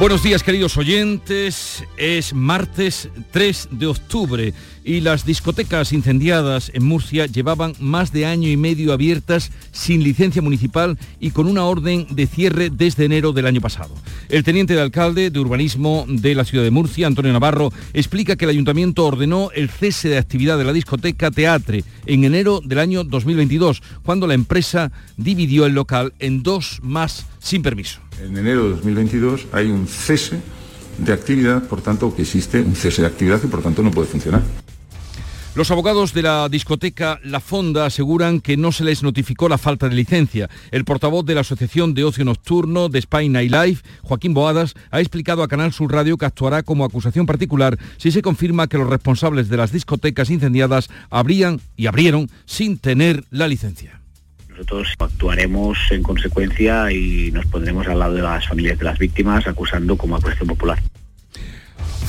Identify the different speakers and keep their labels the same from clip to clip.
Speaker 1: Buenos días queridos oyentes, es martes 3 de octubre y las discotecas incendiadas en Murcia llevaban más de año y medio abiertas sin licencia municipal y con una orden de cierre desde enero del año pasado. El teniente de alcalde de urbanismo de la ciudad de Murcia, Antonio Navarro, explica que el ayuntamiento ordenó el cese de actividad de la discoteca Teatre en enero del año 2022, cuando la empresa dividió el local en dos más sin permiso.
Speaker 2: En enero de 2022 hay un cese de actividad, por tanto que existe un cese de actividad y por tanto no puede funcionar.
Speaker 1: Los abogados de la discoteca La Fonda aseguran que no se les notificó la falta de licencia. El portavoz de la Asociación de Ocio Nocturno de Spain Night Life, Joaquín Boadas, ha explicado a Canal Sur Radio que actuará como acusación particular si se confirma que los responsables de las discotecas incendiadas habrían y abrieron sin tener la licencia.
Speaker 3: Nosotros actuaremos en consecuencia y nos pondremos al lado de las familias de las víctimas acusando como acusación popular.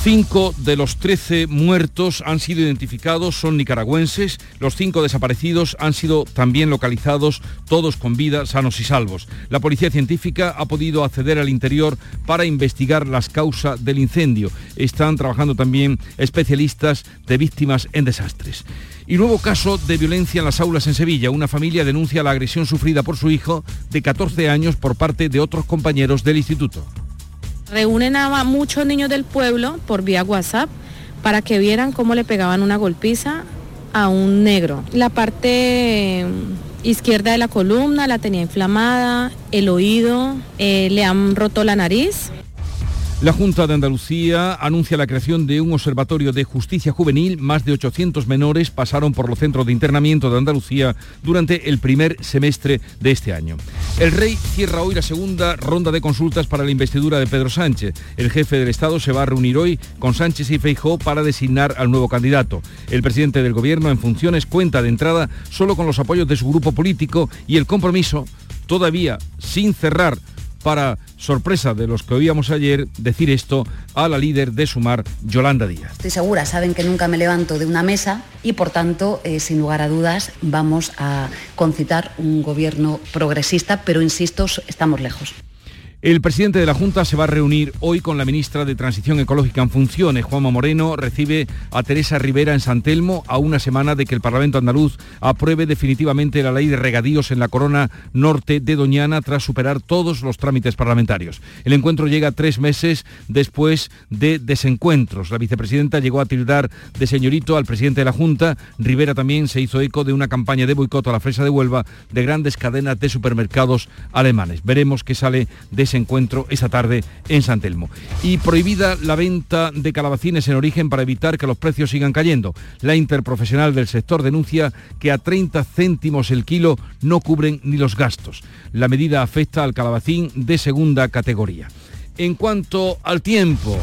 Speaker 1: Cinco de los trece muertos han sido identificados, son nicaragüenses. Los cinco desaparecidos han sido también localizados, todos con vida, sanos y salvos. La policía científica ha podido acceder al interior para investigar las causas del incendio. Están trabajando también especialistas de víctimas en desastres. Y nuevo caso de violencia en las aulas en Sevilla. Una familia denuncia la agresión sufrida por su hijo de 14 años por parte de otros compañeros del instituto.
Speaker 4: Reúnen a muchos niños del pueblo por vía WhatsApp para que vieran cómo le pegaban una golpiza a un negro. La parte mm, izquierda de la columna la tenía inflamada, el oído, eh, le han roto la nariz.
Speaker 1: La Junta de Andalucía anuncia la creación de un observatorio de justicia juvenil. Más de 800 menores pasaron por los centros de internamiento de Andalucía durante el primer semestre de este año. El rey cierra hoy la segunda ronda de consultas para la investidura de Pedro Sánchez. El jefe del Estado se va a reunir hoy con Sánchez y Feijó para designar al nuevo candidato. El presidente del Gobierno en funciones cuenta de entrada solo con los apoyos de su grupo político y el compromiso todavía sin cerrar para sorpresa de los que oíamos ayer decir esto a la líder de Sumar, Yolanda Díaz.
Speaker 5: Estoy segura, saben que nunca me levanto de una mesa y por tanto, eh, sin lugar a dudas, vamos a concitar un gobierno progresista, pero insisto, estamos lejos.
Speaker 1: El presidente de la Junta se va a reunir hoy con la ministra de Transición Ecológica en funciones. Juanma Moreno recibe a Teresa Rivera en San Telmo a una semana de que el Parlamento andaluz apruebe definitivamente la ley de regadíos en la corona norte de Doñana tras superar todos los trámites parlamentarios. El encuentro llega tres meses después de desencuentros. La vicepresidenta llegó a tildar de señorito al presidente de la Junta. Rivera también se hizo eco de una campaña de boicot a la fresa de Huelva de grandes cadenas de supermercados alemanes. Veremos qué sale de ese encuentro esa tarde en San Telmo. Y prohibida la venta de calabacines en origen para evitar que los precios sigan cayendo. La interprofesional del sector denuncia que a 30 céntimos el kilo no cubren ni los gastos. La medida afecta al calabacín de segunda categoría. En cuanto al tiempo,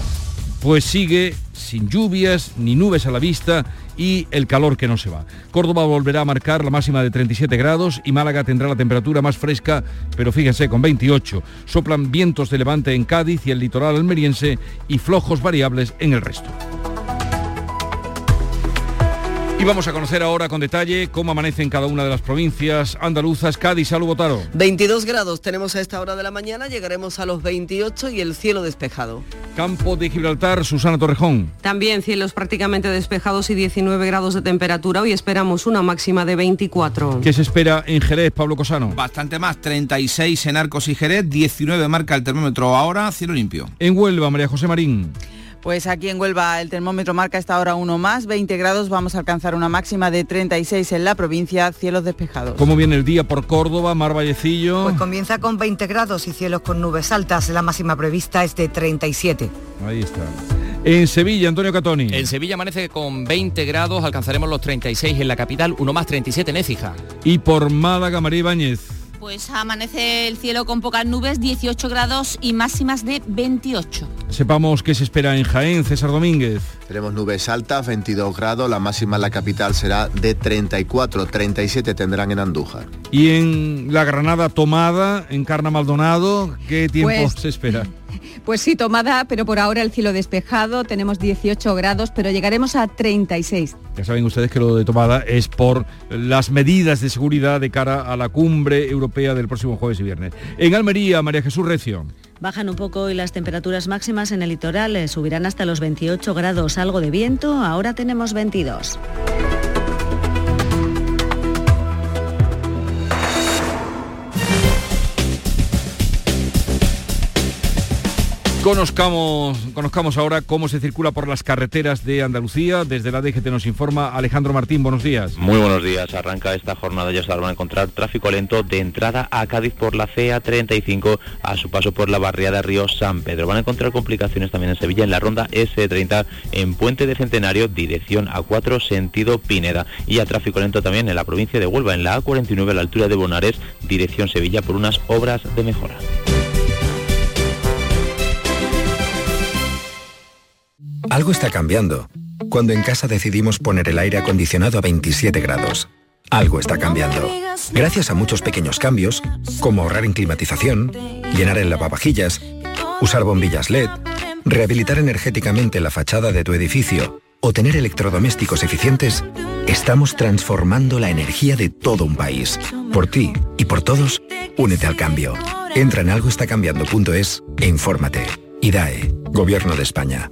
Speaker 1: pues sigue sin lluvias ni nubes a la vista y el calor que no se va. Córdoba volverá a marcar la máxima de 37 grados y Málaga tendrá la temperatura más fresca, pero fíjense, con 28. Soplan vientos de levante en Cádiz y el litoral almeriense y flojos variables en el resto. Y vamos a conocer ahora con detalle cómo amanece en cada una de las provincias andaluzas. Cádiz, salud, Botaro.
Speaker 6: 22 grados tenemos a esta hora de la mañana, llegaremos a los 28 y el cielo despejado.
Speaker 1: Campo de Gibraltar, Susana Torrejón.
Speaker 7: También cielos prácticamente despejados y 19 grados de temperatura. Hoy esperamos una máxima de 24.
Speaker 1: ¿Qué se espera en Jerez, Pablo Cosano?
Speaker 8: Bastante más, 36 en Arcos y Jerez, 19 marca el termómetro ahora, cielo limpio.
Speaker 1: En Huelva, María José Marín.
Speaker 9: Pues aquí en Huelva el termómetro marca esta hora uno más, 20 grados, vamos a alcanzar una máxima de 36 en la provincia, cielos despejados.
Speaker 1: ¿Cómo viene el día por Córdoba, Mar Vallecillo?
Speaker 10: Pues comienza con 20 grados y cielos con nubes altas, la máxima prevista es de 37.
Speaker 1: Ahí está. En Sevilla, Antonio Catoni.
Speaker 11: En Sevilla amanece con 20 grados, alcanzaremos los 36 en la capital, uno más 37 en Écija.
Speaker 1: Y por Málaga, María Ibáñez.
Speaker 12: Pues amanece el cielo con pocas nubes, 18 grados y máximas de 28.
Speaker 1: Sepamos qué se espera en Jaén, César Domínguez.
Speaker 13: Tenemos nubes altas, 22 grados, la máxima en la capital será de 34, 37 tendrán en Andújar.
Speaker 1: Y en la Granada tomada, en Carna Maldonado, ¿qué tiempo
Speaker 14: Pues-
Speaker 1: se espera?
Speaker 14: Pues sí, tomada, pero por ahora el cielo despejado, tenemos 18 grados, pero llegaremos a 36.
Speaker 1: Ya saben ustedes que lo de tomada es por las medidas de seguridad de cara a la cumbre europea del próximo jueves y viernes. En Almería, María Jesús Recio.
Speaker 15: Bajan un poco y las temperaturas máximas en el litoral eh, subirán hasta los 28 grados, algo de viento, ahora tenemos 22.
Speaker 1: Conozcamos, conozcamos ahora cómo se circula por las carreteras de Andalucía. Desde la DGT nos informa Alejandro Martín. Buenos días.
Speaker 16: Muy buenos días. Arranca esta jornada. Ya se van a encontrar tráfico lento de entrada a Cádiz por la CA35 a su paso por la barriada Río San Pedro. Van a encontrar complicaciones también en Sevilla en la ronda S30 en Puente de Centenario, dirección A4, sentido Pineda. Y a tráfico lento también en la provincia de Huelva, en la A49 a la altura de Bonares, dirección Sevilla por unas obras de mejora.
Speaker 17: Algo está cambiando. Cuando en casa decidimos poner el aire acondicionado a 27 grados. Algo está cambiando. Gracias a muchos pequeños cambios, como ahorrar en climatización, llenar el lavavajillas, usar bombillas LED, rehabilitar energéticamente la fachada de tu edificio o tener electrodomésticos eficientes, estamos transformando la energía de todo un país. Por ti y por todos, únete al cambio. Entra en algoestacambiando.es e infórmate. IDAE, Gobierno de España.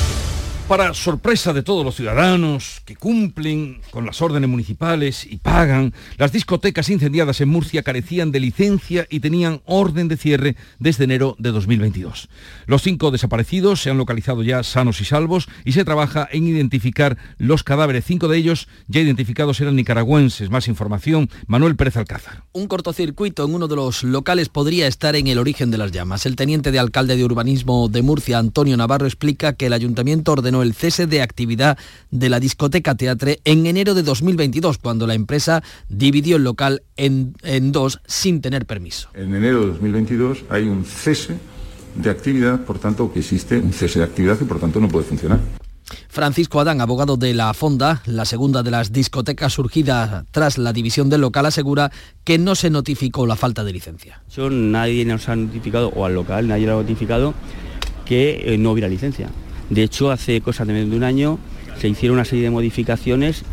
Speaker 1: Para sorpresa de todos los ciudadanos que cumplen con las órdenes municipales y pagan, las discotecas incendiadas en Murcia carecían de licencia y tenían orden de cierre desde enero de 2022. Los cinco desaparecidos se han localizado ya sanos y salvos y se trabaja en identificar los cadáveres. Cinco de ellos ya identificados eran nicaragüenses. Más información, Manuel Pérez Alcázar.
Speaker 18: Un cortocircuito en uno de los locales podría estar en el origen de las llamas. El teniente de alcalde de urbanismo de Murcia, Antonio Navarro, explica que el ayuntamiento ordenó el cese de actividad de la discoteca Teatre en enero de 2022, cuando la empresa dividió el local en, en dos sin tener permiso.
Speaker 2: En enero de 2022 hay un cese de actividad, por tanto que existe un cese de actividad y por tanto no puede funcionar.
Speaker 18: Francisco Adán, abogado de la Fonda, la segunda de las discotecas surgidas tras la división del local, asegura que no se notificó la falta de licencia.
Speaker 19: Yo, nadie nos ha notificado, o al local, nadie lo ha notificado que eh, no hubiera licencia. De hecho, hace cosas de menos de un año se hicieron una serie de modificaciones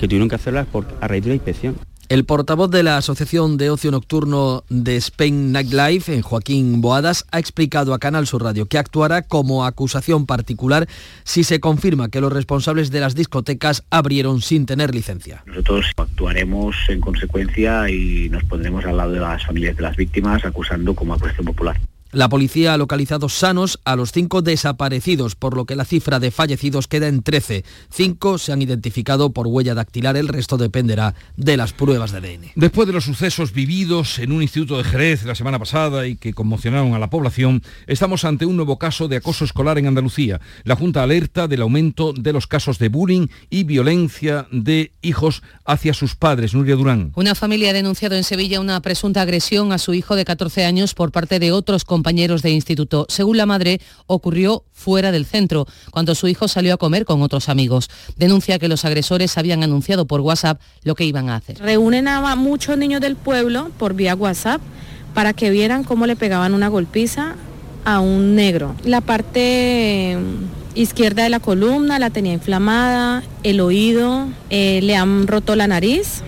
Speaker 19: que tuvieron que hacerlas por, a raíz de la inspección.
Speaker 18: El portavoz de la Asociación de Ocio Nocturno de Spain Nightlife, en Joaquín Boadas, ha explicado a Canal Sur Radio que actuará como acusación particular si se confirma que los responsables de las discotecas abrieron sin tener licencia.
Speaker 20: Nosotros actuaremos en consecuencia y nos pondremos al lado de las familias de las víctimas acusando como acusación popular.
Speaker 18: La policía ha localizado sanos a los cinco desaparecidos, por lo que la cifra de fallecidos queda en 13. Cinco se han identificado por huella dactilar, el resto dependerá de las pruebas de ADN.
Speaker 1: Después de los sucesos vividos en un instituto de Jerez la semana pasada y que conmocionaron a la población, estamos ante un nuevo caso de acoso escolar en Andalucía. La Junta alerta del aumento de los casos de bullying y violencia de hijos hacia sus padres. Nuria Durán.
Speaker 21: Una familia ha denunciado en Sevilla una presunta agresión a su hijo de 14 años por parte de otros compañeros de instituto. Según la madre, ocurrió fuera del centro, cuando su hijo salió a comer con otros amigos. Denuncia que los agresores habían anunciado por WhatsApp lo que iban a hacer.
Speaker 4: Reúnen a muchos niños del pueblo por vía WhatsApp para que vieran cómo le pegaban una golpiza a un negro. La parte izquierda de la columna la tenía inflamada, el oído, eh, le han roto la nariz.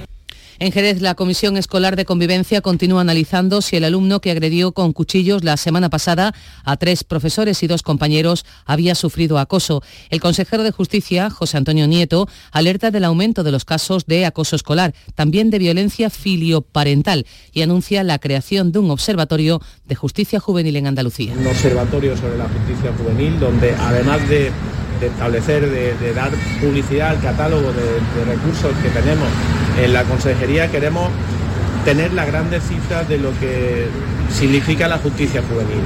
Speaker 21: En Jerez, la Comisión Escolar de Convivencia continúa analizando si el alumno que agredió con cuchillos la semana pasada a tres profesores y dos compañeros había sufrido acoso. El consejero de Justicia, José Antonio Nieto, alerta del aumento de los casos de acoso escolar, también de violencia filioparental y anuncia la creación de un observatorio de justicia juvenil en Andalucía.
Speaker 22: Un observatorio sobre la justicia juvenil donde además de establecer, de, dar publicidad al catálogo de, recursos que tenemos en la consejería, queremos tener las grandes cifras de lo que significa la justicia juvenil.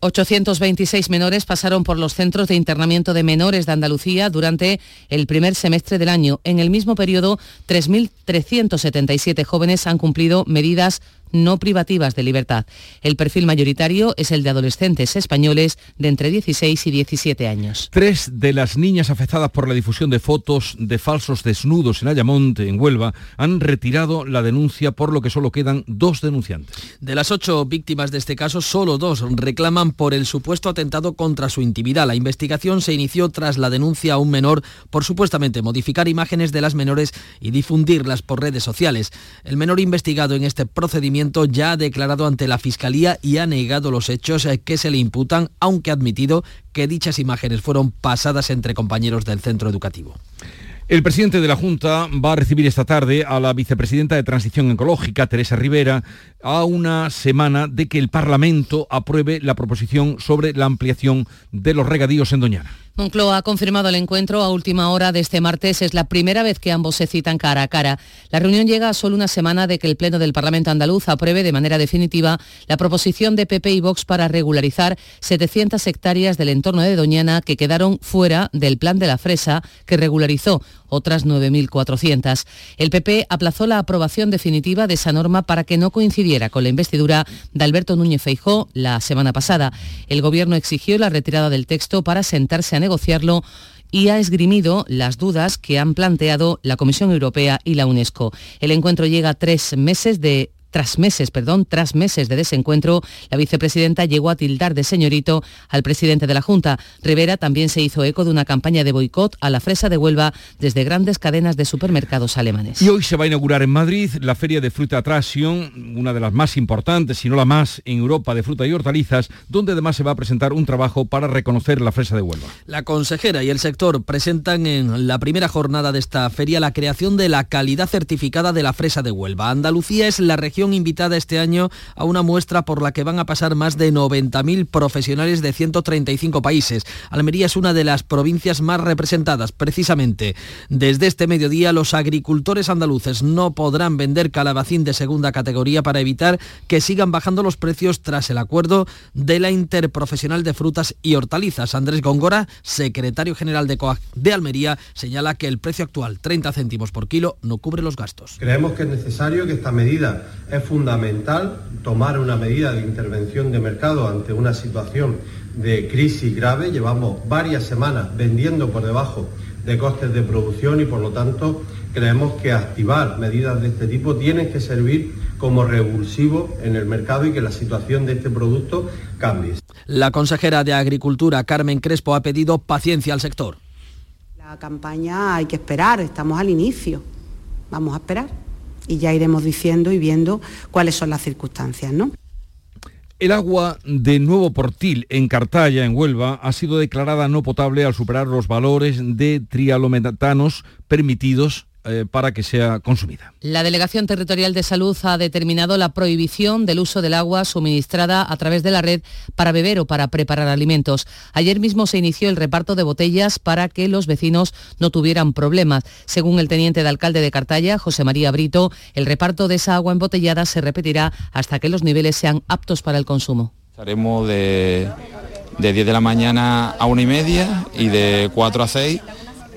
Speaker 21: 826 menores pasaron por los centros de internamiento de menores de Andalucía durante el primer semestre del año. En el mismo periodo, 3.377 jóvenes han cumplido medidas no privativas de libertad. El perfil mayoritario es el de adolescentes españoles de entre 16 y 17 años.
Speaker 1: Tres de las niñas afectadas por la difusión de fotos de falsos desnudos en Ayamonte, en Huelva, han retirado la denuncia, por lo que solo quedan dos denunciantes.
Speaker 18: De las ocho víctimas de este caso, solo dos reclaman por el supuesto atentado contra su intimidad. La investigación se inició tras la denuncia a un menor por supuestamente modificar imágenes de las menores y difundirlas por redes sociales. El menor investigado en este procedimiento ya ha declarado ante la Fiscalía y ha negado los hechos eh, que se le imputan, aunque ha admitido que dichas imágenes fueron pasadas entre compañeros del centro educativo.
Speaker 1: El presidente de la Junta va a recibir esta tarde a la vicepresidenta de Transición Ecológica, Teresa Rivera, a una semana de que el Parlamento apruebe la proposición sobre la ampliación de los regadíos en Doñana.
Speaker 21: Moncloa ha confirmado el encuentro a última hora de este martes. Es la primera vez que ambos se citan cara a cara. La reunión llega a solo una semana de que el Pleno del Parlamento andaluz apruebe de manera definitiva la proposición de PP y Vox para regularizar 700 hectáreas del entorno de Doñana que quedaron fuera del plan de la fresa que regularizó otras 9.400. El PP aplazó la aprobación definitiva de esa norma para que no coincidiera con la investidura de Alberto Núñez Feijó la semana pasada. El Gobierno exigió la retirada del texto para sentarse a negociarlo y ha esgrimido las dudas que han planteado la Comisión Europea y la UNESCO. El encuentro llega a tres meses de tras meses, perdón, tras meses de desencuentro, la vicepresidenta llegó a tildar de señorito al presidente de la Junta. Rivera también se hizo eco de una campaña de boicot a la fresa de Huelva desde grandes cadenas de supermercados alemanes.
Speaker 1: Y hoy se va a inaugurar en Madrid la Feria de Fruta Attraction, una de las más importantes, si no la más, en Europa de fruta y hortalizas, donde además se va a presentar un trabajo para reconocer la fresa de Huelva.
Speaker 18: La consejera y el sector presentan en la primera jornada de esta feria la creación de la calidad certificada de la fresa de Huelva. Andalucía es la región invitada este año a una muestra por la que van a pasar más de 90.000 profesionales de 135 países. Almería es una de las provincias más representadas, precisamente. Desde este mediodía los agricultores andaluces no podrán vender calabacín de segunda categoría para evitar que sigan bajando los precios tras el acuerdo de la Interprofesional de Frutas y Hortalizas. Andrés Góngora, secretario general de COAC de Almería, señala que el precio actual, 30 céntimos por kilo, no cubre los gastos.
Speaker 23: Creemos que es necesario que esta medida es fundamental tomar una medida de intervención de mercado ante una situación de crisis grave. Llevamos varias semanas vendiendo por debajo de costes de producción y por lo tanto creemos que activar medidas de este tipo tienen que servir como revulsivo en el mercado y que la situación de este producto cambie.
Speaker 18: La consejera de Agricultura, Carmen Crespo, ha pedido paciencia al sector.
Speaker 24: La campaña hay que esperar, estamos al inicio. Vamos a esperar y ya iremos diciendo y viendo cuáles son las circunstancias, ¿no?
Speaker 1: El agua de Nuevo Portil en Cartaya, en Huelva, ha sido declarada no potable al superar los valores de trialometanos permitidos eh, para que sea consumida.
Speaker 21: La Delegación Territorial de Salud ha determinado la prohibición del uso del agua suministrada a través de la red para beber o para preparar alimentos. Ayer mismo se inició el reparto de botellas para que los vecinos no tuvieran problemas. Según el teniente de alcalde de Cartaya, José María Brito, el reparto de esa agua embotellada se repetirá hasta que los niveles sean aptos para el consumo.
Speaker 8: Estaremos de, de 10 de la mañana a una y media y de 4 a 6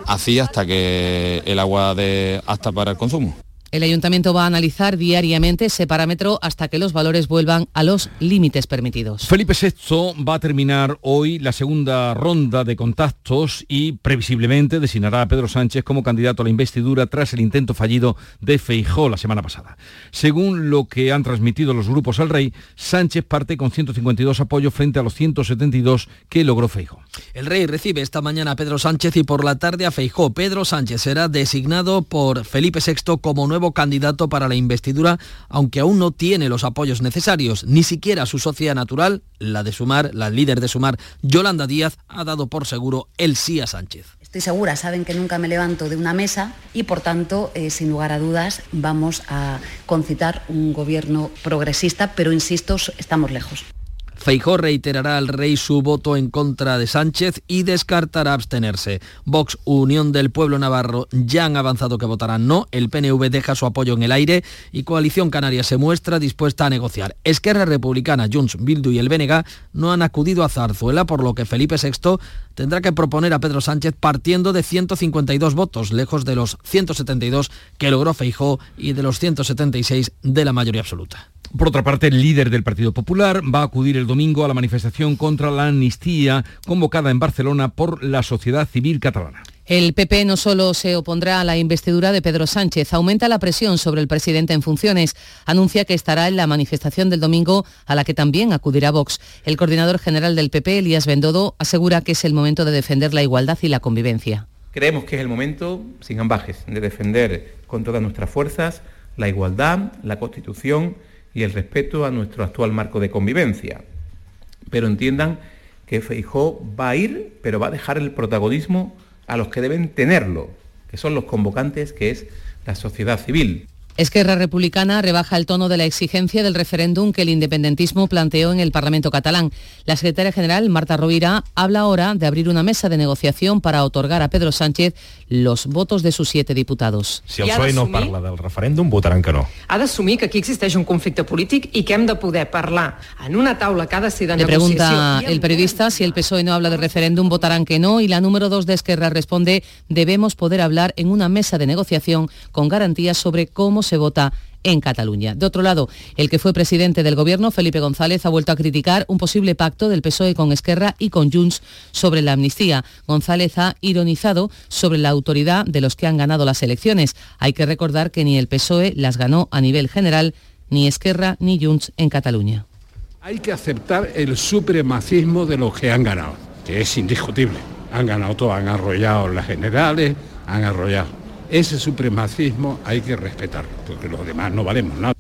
Speaker 8: así hasta que el agua de hasta para el consumo.
Speaker 21: El ayuntamiento va a analizar diariamente ese parámetro hasta que los valores vuelvan a los límites permitidos.
Speaker 1: Felipe VI va a terminar hoy la segunda ronda de contactos y previsiblemente designará a Pedro Sánchez como candidato a la investidura tras el intento fallido de Feijó la semana pasada. Según lo que han transmitido los grupos al rey, Sánchez parte con 152 apoyos frente a los 172 que logró Feijó.
Speaker 18: El rey recibe esta mañana a Pedro Sánchez y por la tarde a Feijó. Pedro Sánchez será designado por Felipe VI como nuevo candidato para la investidura, aunque aún no tiene los apoyos necesarios. Ni siquiera su socia natural, la de Sumar, la líder de Sumar, Yolanda Díaz, ha dado por seguro el sí a Sánchez.
Speaker 5: Estoy segura, saben que nunca me levanto de una mesa y por tanto, eh, sin lugar a dudas, vamos a concitar un gobierno progresista, pero insisto, estamos lejos.
Speaker 18: Feijó reiterará al rey su voto en contra de Sánchez y descartará abstenerse. Vox, Unión del Pueblo Navarro, ya han avanzado que votarán no. El PNV deja su apoyo en el aire y Coalición Canaria se muestra dispuesta a negociar. Esquerra Republicana, Junts, Bildu y el BNG no han acudido a Zarzuela, por lo que Felipe VI tendrá que proponer a Pedro Sánchez partiendo de 152 votos, lejos de los 172 que logró Feijó y de los 176 de la mayoría absoluta.
Speaker 1: Por otra parte, el líder del Partido Popular va a acudir el domingo a la manifestación contra la amnistía convocada en Barcelona por la sociedad civil catalana.
Speaker 21: El PP no solo se opondrá a la investidura de Pedro Sánchez, aumenta la presión sobre el presidente en funciones. Anuncia que estará en la manifestación del domingo a la que también acudirá Vox. El coordinador general del PP, Elías Bendodo, asegura que es el momento de defender la igualdad y la convivencia.
Speaker 3: Creemos que es el momento, sin ambajes, de defender con todas nuestras fuerzas la igualdad, la Constitución y el respeto a nuestro actual marco de convivencia. Pero entiendan que Feijó va a ir, pero va a dejar el protagonismo a los que deben tenerlo, que son los convocantes, que es la sociedad civil.
Speaker 21: Esquerra Republicana rebaja el tono de la exigencia del referéndum que el independentismo planteó en el Parlamento catalán. La secretaria general, Marta Rovira, habla ahora de abrir una mesa de negociación para otorgar a Pedro Sánchez los votos de sus siete diputados.
Speaker 25: Si el PSOE no parla del referéndum, votaran que no.
Speaker 26: Ha d'assumir que aquí existeix un conflicte polític i que hem de poder parlar en una taula que ha de ser de
Speaker 21: Le
Speaker 26: negociació.
Speaker 21: pregunta el periodista si el PSOE no habla de referéndum, votarán que no y la número dos de Esquerra responde debemos poder hablar en una mesa de negociación con garantías sobre cómo se vota en Cataluña. De otro lado, el que fue presidente del gobierno, Felipe González, ha vuelto a criticar un posible pacto del PSOE con Esquerra y con Junts sobre la amnistía. González ha ironizado sobre la autoridad de los que han ganado las elecciones. Hay que recordar que ni el PSOE las ganó a nivel general, ni Esquerra ni Junts en Cataluña.
Speaker 27: Hay que aceptar el supremacismo de los que han ganado, que es indiscutible. Han ganado todo, han arrollado las generales, han arrollado. Ese supremacismo hay que respetarlo, porque los demás no valemos nada.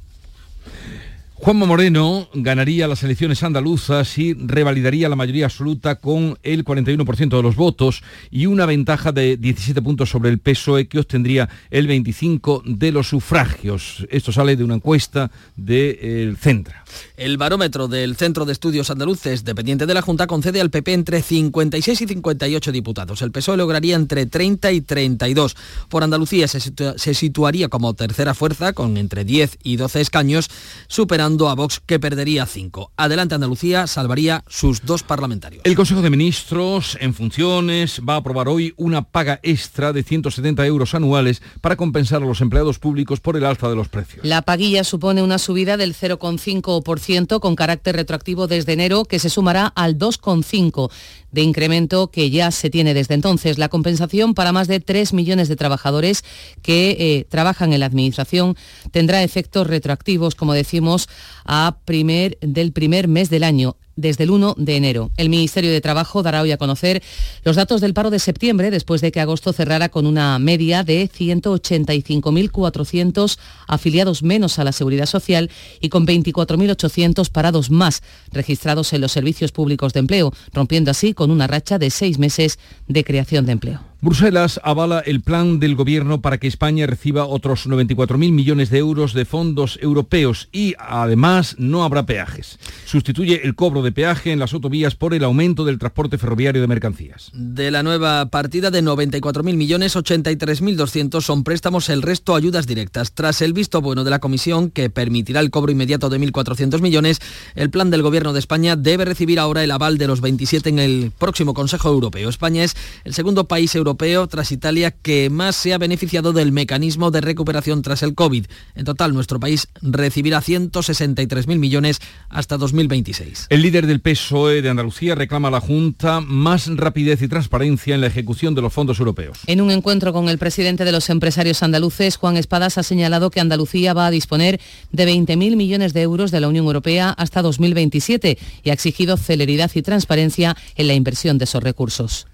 Speaker 1: Juanma Moreno ganaría las elecciones andaluzas y revalidaría la mayoría absoluta con el 41% de los votos y una ventaja de 17 puntos sobre el PSOE que obtendría el 25 de los sufragios. Esto sale de una encuesta del Centra.
Speaker 18: El barómetro del Centro de Estudios Andaluces, dependiente de la Junta, concede al PP entre 56 y 58 diputados. El PSOE lograría entre 30 y 32. Por Andalucía se, se situaría como tercera fuerza, con entre 10 y 12 escaños, superando a Vox, que perdería 5. Adelante Andalucía salvaría sus dos parlamentarios.
Speaker 1: El Consejo de Ministros, en funciones, va a aprobar hoy una paga extra de 170 euros anuales para compensar a los empleados públicos por el alza de los precios.
Speaker 21: La paguilla supone una subida del 0,5% con carácter retroactivo desde enero que se sumará al 2,5% de incremento que ya se tiene desde entonces. La compensación para más de 3 millones de trabajadores que eh, trabajan en la Administración tendrá efectos retroactivos, como decimos, a primer, del primer mes del año desde el 1 de enero. El Ministerio de Trabajo dará hoy a conocer los datos del paro de septiembre, después de que agosto cerrara con una media de 185.400 afiliados menos a la Seguridad Social y con 24.800 parados más registrados en los servicios públicos de empleo, rompiendo así con una racha de seis meses de creación de empleo.
Speaker 1: Bruselas avala el plan del gobierno para que España reciba otros 94.000 millones de euros de fondos europeos y además no habrá peajes. Sustituye el cobro de peaje en las autovías por el aumento del transporte ferroviario de mercancías.
Speaker 18: De la nueva partida de 94.000 millones, 83.200 son préstamos, el resto ayudas directas. Tras el visto bueno de la Comisión, que permitirá el cobro inmediato de 1.400 millones, el plan del Gobierno de España debe recibir ahora el aval de los 27 en el próximo Consejo Europeo. España es el segundo país europeo, tras Italia, que más se ha beneficiado del mecanismo de recuperación tras el COVID. En total, nuestro país recibirá 163.000 millones hasta 2026.
Speaker 1: El líder del PSOE de Andalucía reclama a la Junta más rapidez y transparencia en la ejecución de los fondos europeos.
Speaker 21: En un encuentro con el presidente de los empresarios andaluces, Juan Espadas, ha señalado que Andalucía va a disponer de 20.000 millones de euros de la Unión Europea hasta 2027 y ha exigido celeridad y transparencia en la inversión de esos recursos.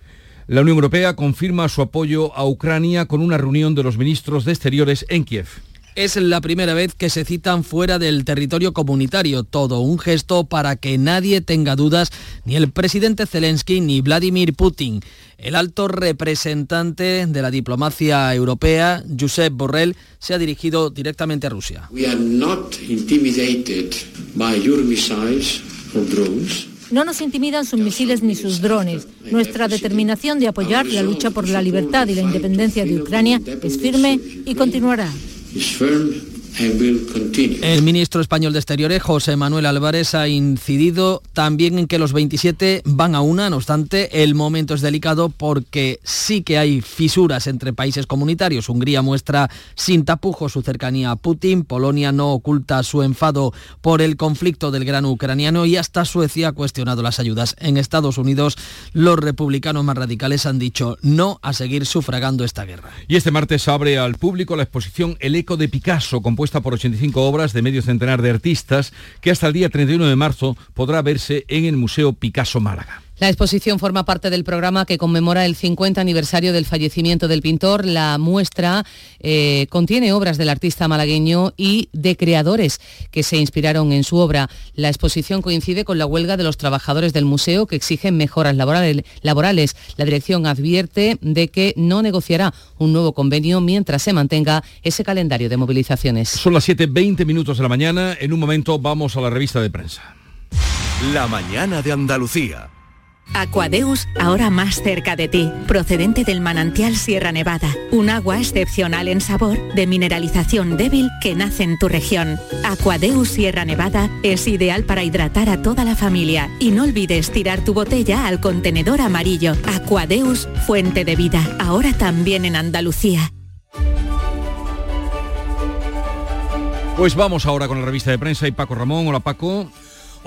Speaker 1: La Unión Europea confirma su apoyo a Ucrania con una reunión de los ministros de Exteriores en Kiev.
Speaker 18: Es la primera vez que se citan fuera del territorio comunitario, todo un gesto para que nadie tenga dudas, ni el presidente Zelensky ni Vladimir Putin. El alto representante de la diplomacia europea, Josep Borrell, se ha dirigido directamente a Rusia.
Speaker 28: We are not intimidated by your missiles
Speaker 29: No nos intimidan sus misiles ni sus drones. Nuestra determinación de apoyar la lucha por la libertad y la independencia de Ucrania es firme y continuará.
Speaker 18: El ministro español de Exteriores, José Manuel Álvarez, ha incidido también en que los 27 van a una, no obstante, el momento es delicado porque sí que hay fisuras entre países comunitarios. Hungría muestra sin tapujos su cercanía a Putin, Polonia no oculta su enfado por el conflicto del grano ucraniano y hasta Suecia ha cuestionado las ayudas. En Estados Unidos, los republicanos más radicales han dicho no a seguir sufragando esta guerra.
Speaker 1: Y este martes abre al público la exposición El eco de Picasso, compuesta por 85 obras de medio centenar de artistas, que hasta el día 31 de marzo podrá verse en el Museo Picasso Málaga.
Speaker 21: La exposición forma parte del programa que conmemora el 50 aniversario del fallecimiento del pintor. La muestra eh, contiene obras del artista malagueño y de creadores que se inspiraron en su obra. La exposición coincide con la huelga de los trabajadores del museo que exigen mejoras laborales. La dirección advierte de que no negociará un nuevo convenio mientras se mantenga ese calendario de movilizaciones.
Speaker 1: Son las 7.20 minutos de la mañana. En un momento vamos a la revista de prensa.
Speaker 30: La mañana de Andalucía.
Speaker 31: Aquadeus, ahora más cerca de ti, procedente del manantial Sierra Nevada, un agua excepcional en sabor, de mineralización débil que nace en tu región. Aquadeus Sierra Nevada es ideal para hidratar a toda la familia y no olvides tirar tu botella al contenedor amarillo. Aquadeus, fuente de vida, ahora también en Andalucía.
Speaker 1: Pues vamos ahora con la revista de prensa y Paco Ramón. Hola Paco.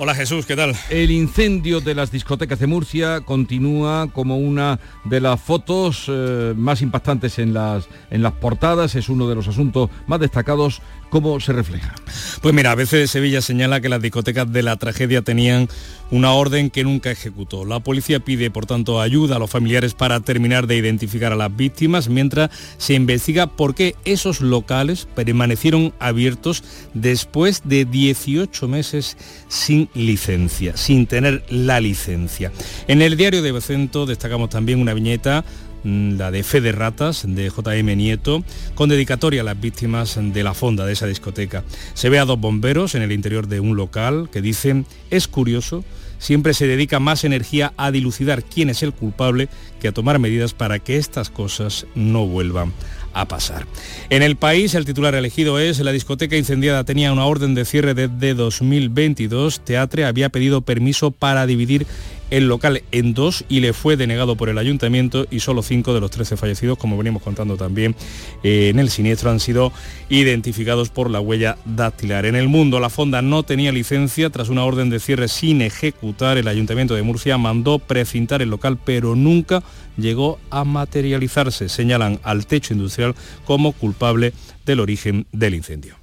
Speaker 32: Hola Jesús, ¿qué tal?
Speaker 1: El incendio de las discotecas de Murcia continúa como una de las fotos eh, más impactantes en las, en las portadas, es uno de los asuntos más destacados. ¿Cómo se refleja?
Speaker 32: Pues mira, a veces Sevilla señala que las discotecas de la tragedia tenían una orden que nunca ejecutó. La policía pide, por tanto, ayuda a los familiares para terminar de identificar a las víctimas, mientras se investiga por qué esos locales permanecieron abiertos después de 18 meses sin licencia, sin tener la licencia. En el diario de Becento destacamos también una viñeta mm, la de Fe de Ratas, de JM Nieto, con dedicatoria a las víctimas de la fonda de esa discoteca. Se ve a dos bomberos en el interior de un local que dicen, es curioso, siempre se dedica más energía a dilucidar quién es el culpable que a tomar medidas para que estas cosas no vuelvan a pasar. En el país, el titular elegido es la discoteca incendiada tenía una orden de cierre desde 2022. Teatre había pedido permiso para dividir el local en dos y le fue denegado por el ayuntamiento y solo cinco de los 13 fallecidos, como venimos contando también eh, en el siniestro, han sido identificados por la huella dactilar. En el mundo, la fonda no tenía licencia tras una orden de cierre sin ejecutar. El ayuntamiento de Murcia mandó precintar el local, pero nunca llegó a materializarse. Señalan al techo industrial como culpable del origen del incendio.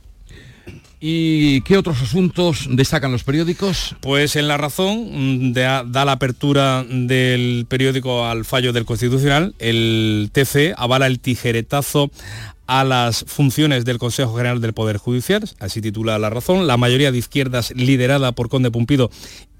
Speaker 1: ¿Y qué otros asuntos destacan los periódicos?
Speaker 32: Pues en La Razón mm, da, la apertura del periódico al fallo del Constitucional. El TC avala el tijeretazo a las funciones del Consejo General del Poder Judicial, así titula La Razón. La mayoría de izquierdas liderada por Conde Pumpido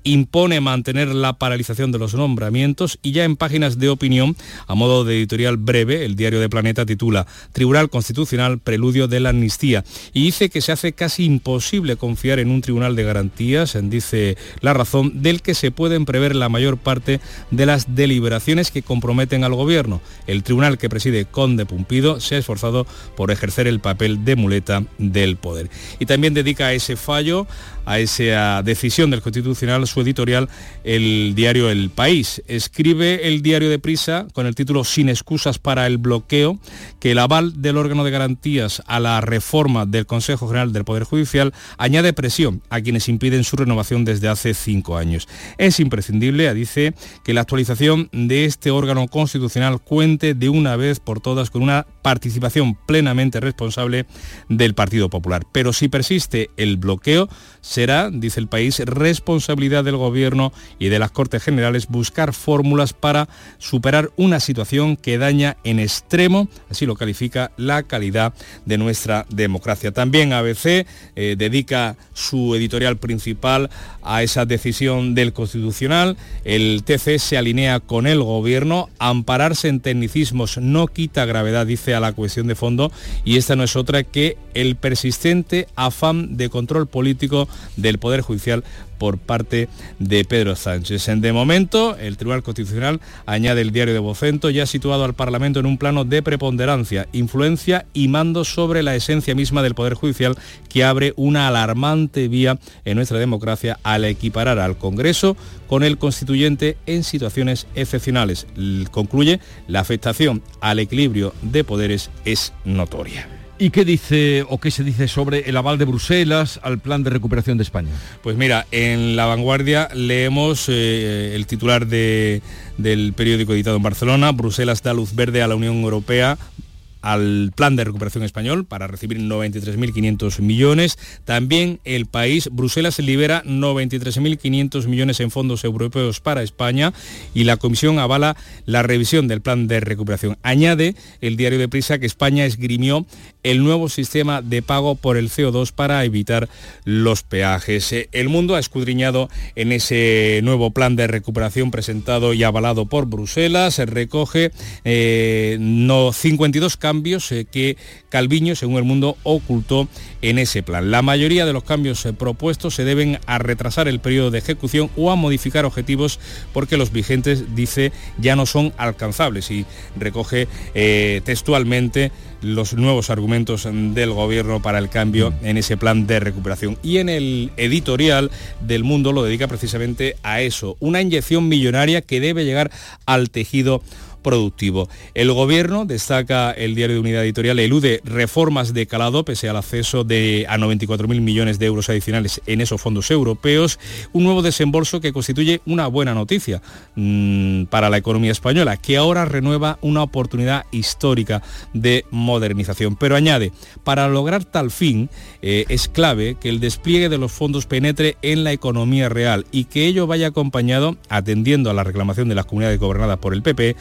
Speaker 32: impone mantener la paralización de los nombramientos y ya en páginas de opinión, a modo de editorial breve, el diario de Planeta titula Tribunal Constitucional Preludio de la Amnistía y dice que se hace casi imposible confiar en un tribunal de garantías, dice la razón, del que se pueden prever la mayor parte de las deliberaciones que comprometen al gobierno. El tribunal que preside Conde Pumpido se ha esforzado por ejercer el papel de muleta del poder. Y también dedica a ese fallo, a esa decisión del Constitucional, editorial el diario El País. Escribe el diario de Prisa con el título Sin excusas para el bloqueo que el aval del órgano de garantías a la reforma del Consejo General del Poder Judicial añade presión a quienes impiden su renovación desde hace cinco años. Es imprescindible, dice, que la actualización de este órgano constitucional cuente de una vez por todas con una participación plenamente responsable del Partido Popular. Pero si persiste el bloqueo, será, dice el país, responsabilidad del Gobierno y de las Cortes Generales buscar fórmulas para superar una situación que daña en extremo, así lo califica, la calidad de nuestra democracia. También ABC eh, dedica su editorial principal a esa decisión del Constitucional. El TC se alinea con el Gobierno. Ampararse en tecnicismos no quita gravedad, dice, a la cuestión de fondo y esta no es otra que el persistente afán de control político del Poder Judicial por parte de Pedro Sánchez. De momento, el Tribunal Constitucional, añade el diario de Vocento, ya ha situado al Parlamento en un plano de preponderancia, influencia y mando sobre la esencia misma del Poder Judicial que abre una alarmante vía en nuestra democracia al equiparar al Congreso con el constituyente en situaciones excepcionales. Concluye, la afectación al equilibrio de poderes es notoria.
Speaker 1: ¿Y qué dice o qué se dice sobre el aval de Bruselas al plan de recuperación de España?
Speaker 32: Pues mira, en La Vanguardia leemos eh, el titular del periódico editado en Barcelona, Bruselas da luz verde a la Unión Europea al plan de recuperación español para recibir 93.500 millones. También el país, Bruselas libera 93.500 millones en fondos europeos para España y la Comisión avala la revisión del plan de recuperación. Añade el diario de Prisa que España esgrimió el nuevo sistema de pago por el CO2 para evitar los peajes. El mundo ha escudriñado en ese nuevo plan de recuperación presentado y avalado por Bruselas. Se recoge eh, no 52 cambios cambios eh, que Calviño, según el mundo, ocultó en ese plan. La mayoría de los cambios eh, propuestos se deben a retrasar el periodo de ejecución o a modificar objetivos porque los vigentes, dice, ya no son alcanzables y recoge eh, textualmente los nuevos argumentos del gobierno para el cambio mm. en ese plan de recuperación. Y en el editorial del mundo lo dedica precisamente a eso, una inyección millonaria que debe llegar al tejido productivo. El gobierno, destaca el diario de unidad editorial, elude reformas de calado pese al acceso de, a 94.000 millones de euros adicionales en esos fondos europeos, un nuevo desembolso que constituye una buena noticia mm, para la economía española, que ahora renueva una oportunidad histórica de modernización. Pero añade, para lograr tal fin eh, es clave que el despliegue de los fondos penetre en la economía real y que ello vaya acompañado, atendiendo a la reclamación de las comunidades gobernadas por el PP,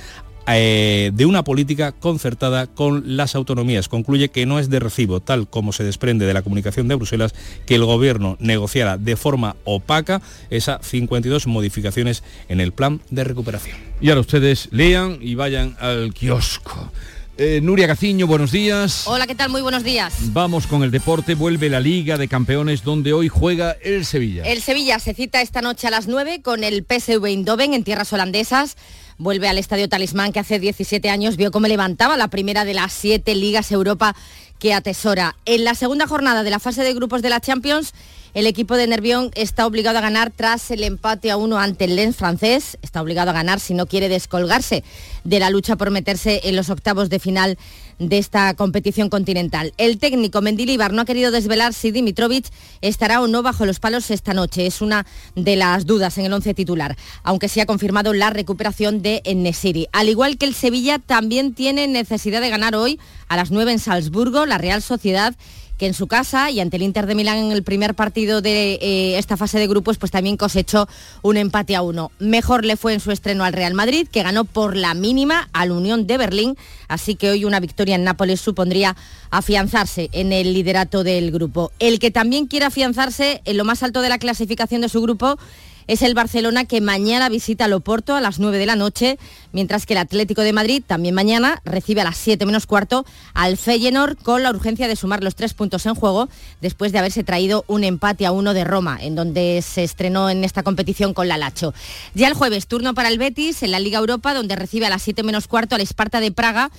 Speaker 32: eh, de una política concertada con las autonomías. Concluye que no es de recibo, tal como se desprende de la comunicación de Bruselas, que el Gobierno negociara de forma opaca esas 52 modificaciones en el plan de recuperación.
Speaker 1: Y ahora ustedes lean y vayan al kiosco. Eh, Nuria Gaciño, buenos días.
Speaker 33: Hola, ¿qué tal? Muy buenos días.
Speaker 1: Vamos con el deporte. Vuelve la Liga de Campeones donde hoy juega el Sevilla.
Speaker 33: El Sevilla se cita esta noche a las 9 con el PSV Eindhoven en tierras holandesas vuelve al Estadio Talismán que hace 17 años vio cómo levantaba la primera de las siete ligas Europa que atesora. En la segunda jornada de la fase de grupos de la Champions, el equipo de Nervión está obligado a ganar tras el empate a uno ante el Lens francés. Está obligado a ganar si no quiere descolgarse de la lucha por meterse en los octavos de final de esta competición continental. El técnico Mendilibar no ha querido desvelar si Dimitrovic estará o no bajo los palos esta noche. Es una de las dudas en el once titular, aunque sí ha confirmado la recuperación de Nesiri. Al igual que el Sevilla, también tiene necesidad de ganar hoy a las 9 en Salzburgo, la Real Sociedad que en su casa y ante el Inter de Milán en el primer partido de eh, esta fase de grupos, pues también cosechó un empate a uno. Mejor le fue en su estreno al Real Madrid, que ganó por la mínima al Unión de Berlín, así que hoy una victoria en Nápoles supondría afianzarse en el liderato del grupo. El que también quiere afianzarse en lo más alto de la clasificación de su grupo es el Barcelona que mañana visita al Oporto a las 9 de la noche, mientras que el Atlético de Madrid también mañana recibe a las 7 menos cuarto al Feyenoord con la urgencia de sumar los tres puntos en juego después de haberse traído un empate a uno de Roma, en donde se estrenó en esta competición con la Lacho. Ya el jueves, turno para el Betis en la Liga Europa, donde recibe a las 7 menos cuarto al Esparta de Praga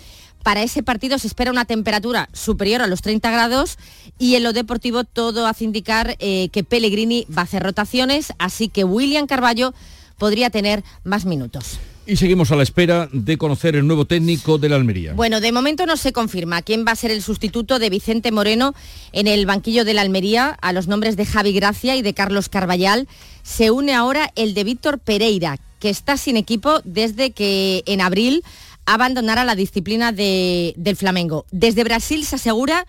Speaker 33: para ese partido se espera una temperatura superior a los 30 grados y en lo deportivo todo hace indicar eh, que Pellegrini va a hacer rotaciones, así que William Carballo podría tener más minutos.
Speaker 1: Y seguimos a la espera de conocer el nuevo técnico de la Almería.
Speaker 33: Bueno, de momento no se confirma quién va a ser el sustituto de Vicente Moreno en el banquillo de la Almería. A los nombres de Javi Gracia y de Carlos Carballal se une ahora el de Víctor Pereira, que está sin equipo desde que en abril abandonara la disciplina del Flamengo. Desde Brasil se asegura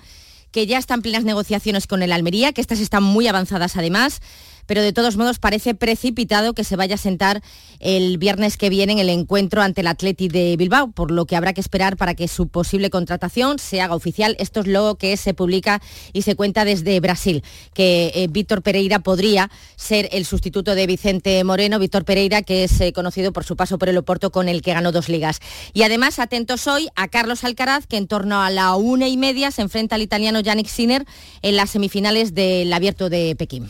Speaker 33: que ya están plenas negociaciones con el Almería, que estas están muy avanzadas además, pero de todos modos parece precipitado que se vaya a sentar el viernes que viene en el encuentro ante el Atleti de Bilbao, por lo que habrá que esperar para que su posible contratación se haga oficial. Esto es lo que se publica y se cuenta desde Brasil, que eh, Víctor Pereira podría ser el sustituto de Vicente Moreno, Víctor Pereira, que es eh, conocido por su paso por el Oporto con el que ganó dos ligas. Y además, atentos hoy a Carlos Alcaraz, que en torno a la una y media se enfrenta al italiano Yannick Sinner en las semifinales del Abierto de Pekín.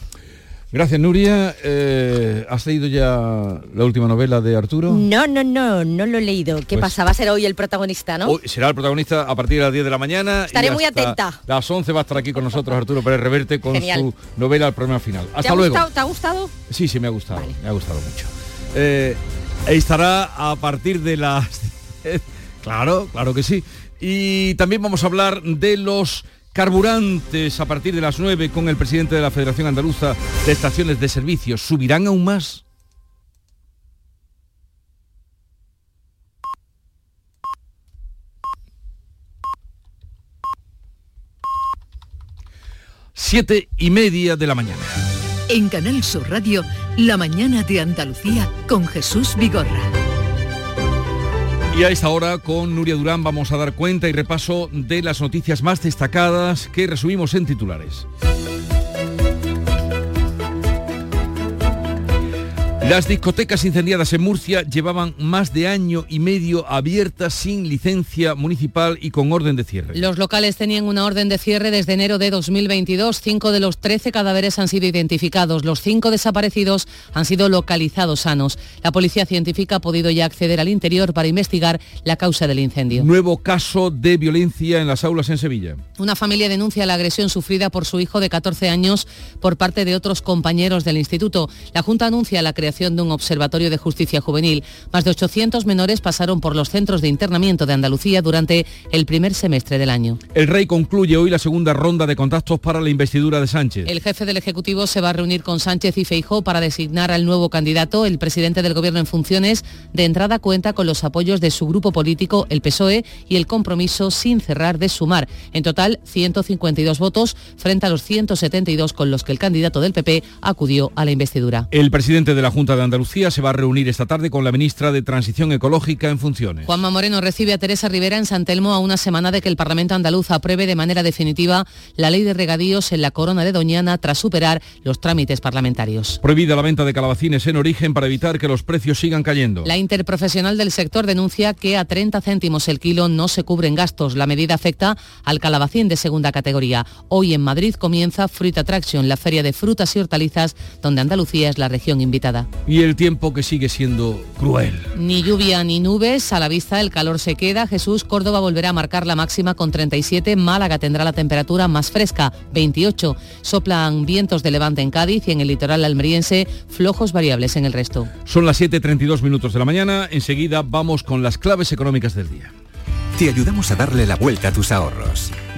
Speaker 1: Gracias, Nuria. Eh, ¿Has leído ya la última novela de Arturo?
Speaker 33: No, no, no, no lo he leído. ¿Qué
Speaker 1: Pues-
Speaker 33: pasa? Va a ser hoy el protagonista, ¿no?
Speaker 1: Hoy será el protagonista a partir de las 10 de la mañana.
Speaker 33: Estaré
Speaker 1: y
Speaker 33: muy atenta.
Speaker 1: Las 11 va a estar aquí con nosotros Arturo Pérez Reverte con
Speaker 33: Genial.
Speaker 1: su novela El problema final.
Speaker 33: ¿Te
Speaker 1: Hasta
Speaker 33: ha
Speaker 1: luego.
Speaker 33: gustado? ¿Te ha gustado?
Speaker 1: Sí, sí, me ha gustado. Me ha gustado mucho. Eh, estará a partir de las... 10. claro, claro que sí. Y también vamos a hablar de los carburantes a partir de las 9 con el presidente de la Federación Andaluza de Estaciones de Servicio. ¿Subirán aún más? Siete y media de la mañana.
Speaker 34: En Canal Sur Radio, La mañana de Andalucía con Jesús Vigorra.
Speaker 1: Y a esta hora con Nuria Durán vamos a dar cuenta y repaso de las noticias más destacadas que resumimos en titulares. Las discotecas incendiadas en Murcia llevaban más de año y medio abiertas sin licencia municipal y con orden de cierre.
Speaker 21: Los locales tenían una orden de cierre desde enero de 2022. Cinco de los 13 cadáveres han sido identificados. Los cinco desaparecidos han sido localizados sanos. La policía científica ha podido ya acceder al interior para investigar la causa del incendio.
Speaker 1: Nuevo caso de violencia en las aulas en Sevilla.
Speaker 21: Una familia denuncia la agresión sufrida por su hijo de 14 años por parte de otros compañeros del instituto. La Junta anuncia la creación de un observatorio de justicia juvenil. Más de 800 menores pasaron por los centros de internamiento de Andalucía durante el primer semestre del año.
Speaker 1: El rey concluye hoy la segunda ronda de contactos para la investidura de Sánchez.
Speaker 21: El jefe del Ejecutivo se va a reunir con Sánchez y Feijó para designar al nuevo candidato. El presidente del Gobierno en funciones de entrada cuenta con los apoyos de su grupo político, el PSOE, y el compromiso sin cerrar de sumar. En total, 152 votos frente a los 172 con los que el candidato del PP acudió a la investidura.
Speaker 1: El presidente de la Junta de Andalucía se va a reunir esta tarde con la ministra de Transición Ecológica en funciones.
Speaker 21: Juanma Moreno recibe a Teresa Rivera en San Telmo a una semana de que el Parlamento andaluz apruebe de manera definitiva la ley de regadíos en la corona de Doñana tras superar los trámites parlamentarios.
Speaker 1: Prohibida la venta de calabacines en origen para evitar que los precios sigan cayendo.
Speaker 21: La interprofesional del sector denuncia que a 30 céntimos el kilo no se cubren gastos. La medida afecta al calabacín de segunda categoría. Hoy en Madrid comienza Fruit Attraction, la feria de frutas y hortalizas, donde Andalucía es la región invitada.
Speaker 1: Y el tiempo que sigue siendo cruel.
Speaker 21: Ni lluvia ni nubes, a la vista el calor se queda. Jesús Córdoba volverá a marcar la máxima con 37, Málaga tendrá la temperatura más fresca, 28. Soplan vientos de levante en Cádiz y en el litoral almeriense flojos variables en el resto.
Speaker 1: Son las 7.32 minutos de la mañana. Enseguida vamos con las claves económicas del día.
Speaker 35: Te ayudamos a darle la vuelta a tus ahorros.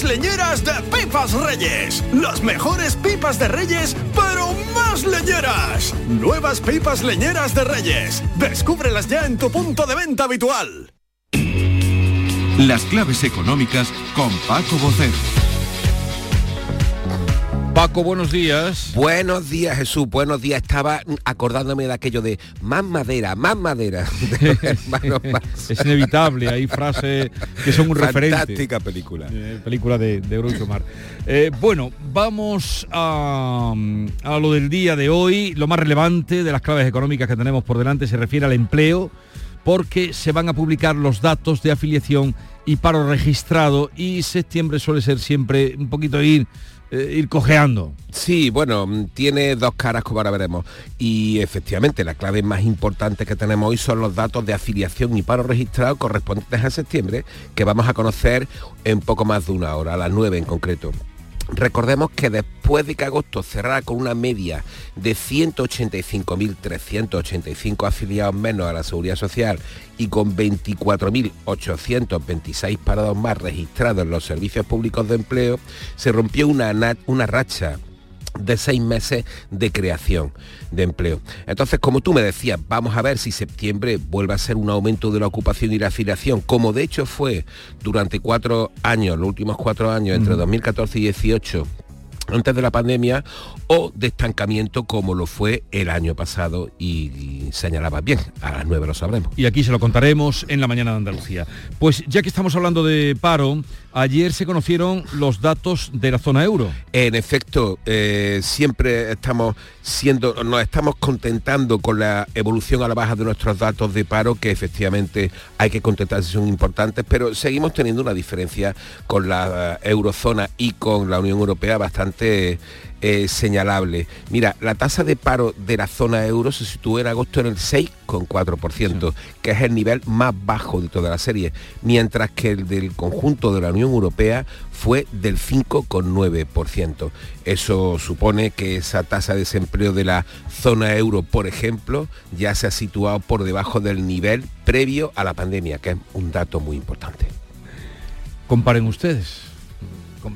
Speaker 36: Leñeras de Pipas Reyes. Las mejores pipas de Reyes, pero más leñeras. Nuevas pipas leñeras de Reyes. Descúbrelas ya en tu punto de venta habitual.
Speaker 30: Las claves económicas con Paco Bocero.
Speaker 1: Paco, buenos días.
Speaker 37: Buenos días, Jesús. Buenos días. Estaba acordándome de aquello de más madera, más madera.
Speaker 1: es inevitable, hay frases que son un referente.
Speaker 37: Fantástica película.
Speaker 1: Eh, película de, de Groucho Mar. Eh, bueno, vamos a, a lo del día de hoy. Lo más relevante de las claves económicas que tenemos por delante se refiere al empleo, porque se van a publicar los datos de afiliación y paro registrado y septiembre suele ser siempre un poquito ir ir cojeando.
Speaker 37: Sí, bueno, mm, tiene dos caras como ahora veremos. Y efectivamente, la clave más importante que tenemos hoy son los datos de afiliación y paro registrado correspondientes a septiembre, que vamos a conocer en poco más de una hora, a las 9 en concreto. Recordemos que después de que agosto cerrara con una media de 185.385 afiliados menos a la Seguridad Social y con 24.826 parados más registrados en los servicios públicos de empleo, se rompió una, una racha de seis meses de creación de empleo. Entonces, como tú me decías, vamos a ver si septiembre vuelve a ser un aumento de la ocupación y la afiliación, como de hecho fue durante cuatro años, los últimos cuatro años, entre 2014 y 2018, antes de la pandemia o de estancamiento como lo fue el año pasado y, señalaba bien, a las nueve lo sabremos.
Speaker 1: Y aquí se lo contaremos en la mañana de Andalucía. Pues ya que estamos hablando de paro, ayer se conocieron los datos de la zona euro.
Speaker 37: En efecto, eh, siempre estamos siendo, nos estamos contentando con la evolución a la baja de nuestros datos de paro, que efectivamente hay que contentarse, son importantes, pero seguimos teniendo una diferencia con la eurozona y con la Unión Europea bastante eh, señalable. Mira, la tasa de paro de la zona euro se sitúa en agosto en el 6,4%, que es el nivel más bajo de toda la serie, mientras que el del conjunto de la Unión Europea fue del 5,9%. Eso supone que esa tasa de desempleo de la zona euro, por ejemplo, ya se ha situado por debajo del nivel previo a la pandemia, que es un dato muy importante.
Speaker 1: Comparen ustedes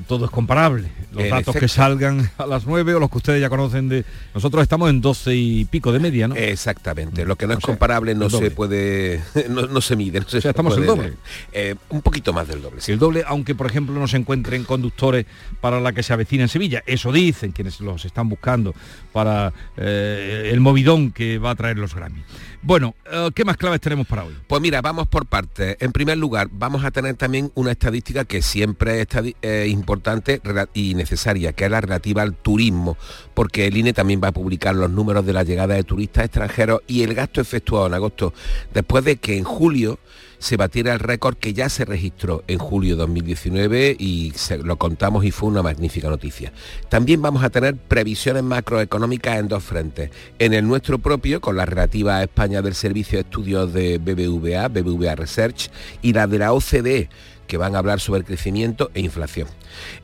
Speaker 1: todo es comparable. Los datos que salgan a las 9 o los que ustedes ya conocen de... Nosotros estamos en 12 y pico de media, ¿no?
Speaker 37: Exactamente. Lo que no es comparable no se puede... No, se mide. No se
Speaker 1: estamos el doble.
Speaker 37: Eh, un poquito más del doble.
Speaker 1: Sí. El doble, aunque por ejemplo no se encuentren conductores para la que se avecina en Sevilla. Eso dicen quienes los están buscando para eh, el movidón que va a traer los Grammy. Bueno, eh, ¿qué más claves tenemos para hoy?
Speaker 37: Pues mira, vamos por partes. En primer lugar, vamos a tener también una estadística que siempre es eh, importante y necesaria, que es la relativa al turismo, porque el INE también va a publicar los números de la llegada de turistas extranjeros y el gasto efectuado en agosto, después de que en julio se batiera el récord que ya se registró en julio de 2019 y lo contamos y fue una magnífica noticia. También vamos a tener previsiones macroeconómicas en dos frentes. En el nuestro propio, con la relativa a España del Servicio de Estudios de BBVA, BBVA Research, y la de la OCDE, que van a hablar sobre crecimiento e inflación.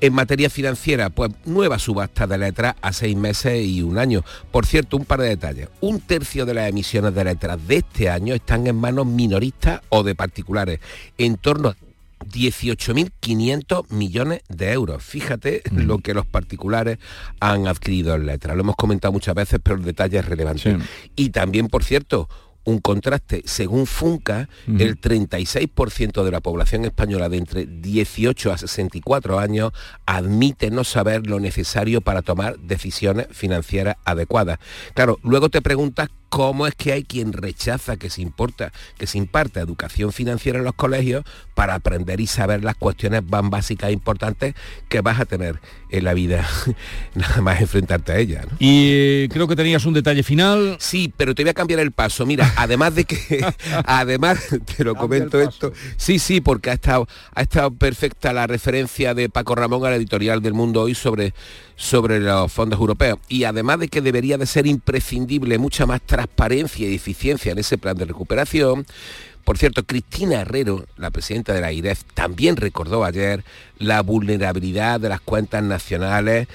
Speaker 37: En materia financiera, pues nueva subasta de letras a seis meses y un año. Por cierto, un par de detalles. Un tercio de las emisiones de letras de este año están en manos minoristas o de particulares, en torno a 18.500 millones de euros. Fíjate mm. lo que los particulares han adquirido en letras. Lo hemos comentado muchas veces, pero el detalle es relevante. Y también, por cierto, un contraste. Según Funca, el 36% de la población española de entre 18 a 64 años admite no saber lo necesario para tomar decisiones financieras adecuadas. Claro, luego te preguntas cómo es que hay quien rechaza que se importa, que se imparta educación financiera en los colegios para aprender y saber las cuestiones más básicas e importantes que vas a tener en la vida, nada más enfrentarte a ellas.
Speaker 1: Y eh, creo que tenías un detalle final.
Speaker 37: Sí, pero te voy a cambiar el paso. Mira, además de que, además, te lo comento esto, sí, sí, porque ha estado, ha estado perfecta la referencia de Paco Ramón a la editorial del Mundo hoy sobre sobre los fondos europeos. Y además de que debería de ser imprescindible mucha más transparencia y eficiencia en ese plan de recuperación, por cierto, Cristina Herrero, la presidenta de la IREF, también recordó ayer la vulnerabilidad de las cuentas nacionales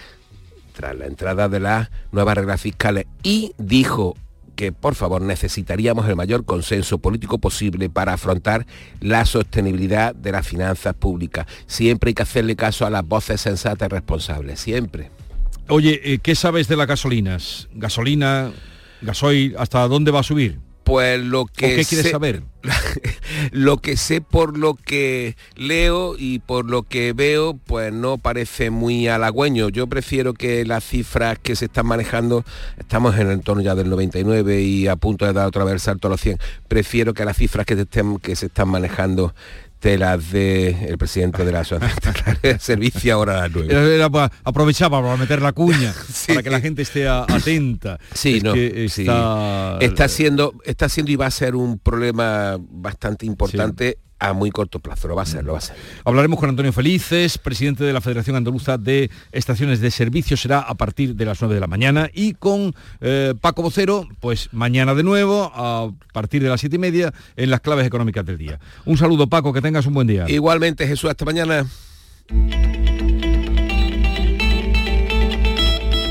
Speaker 37: tras la entrada de las nuevas reglas fiscales y dijo que por favor necesitaríamos el mayor consenso político posible para afrontar la sostenibilidad de las finanzas públicas. Siempre hay que hacerle caso a las voces sensatas y responsables, siempre.
Speaker 1: Oye, eh, ¿qué sabes de las gasolinas? Gasolina, gasoil, ¿hasta dónde va a subir?
Speaker 37: Pues lo que...
Speaker 1: ¿Qué quieres saber?
Speaker 37: lo que sé por lo que leo y por lo que veo, pues no parece muy halagüeño. Yo prefiero que las cifras que se están manejando, estamos en el entorno ya del 99 y a punto de dar otra vez el salto a los 100, prefiero que las cifras que, estén, que se están manejando de las de el presidente de la asociación de servicio ahora a las
Speaker 1: Era aprovechaba para meter la cuña para que la gente esté atenta.
Speaker 37: Sí, no, está... está siendo está siendo y va a ser un problema bastante importante a muy corto plazo, lo va a ser, lo va a ser.
Speaker 1: Hablaremos con Antonio Felices, presidente de la Federación Andaluza de Estaciones de Servicio, será a partir de las 9 de la mañana, y con eh, Paco Vocero, pues mañana de nuevo, a partir de las 7 y media, en las claves económicas del día. Un saludo Paco, que tengas un buen día.
Speaker 37: Igualmente Jesús, hasta mañana.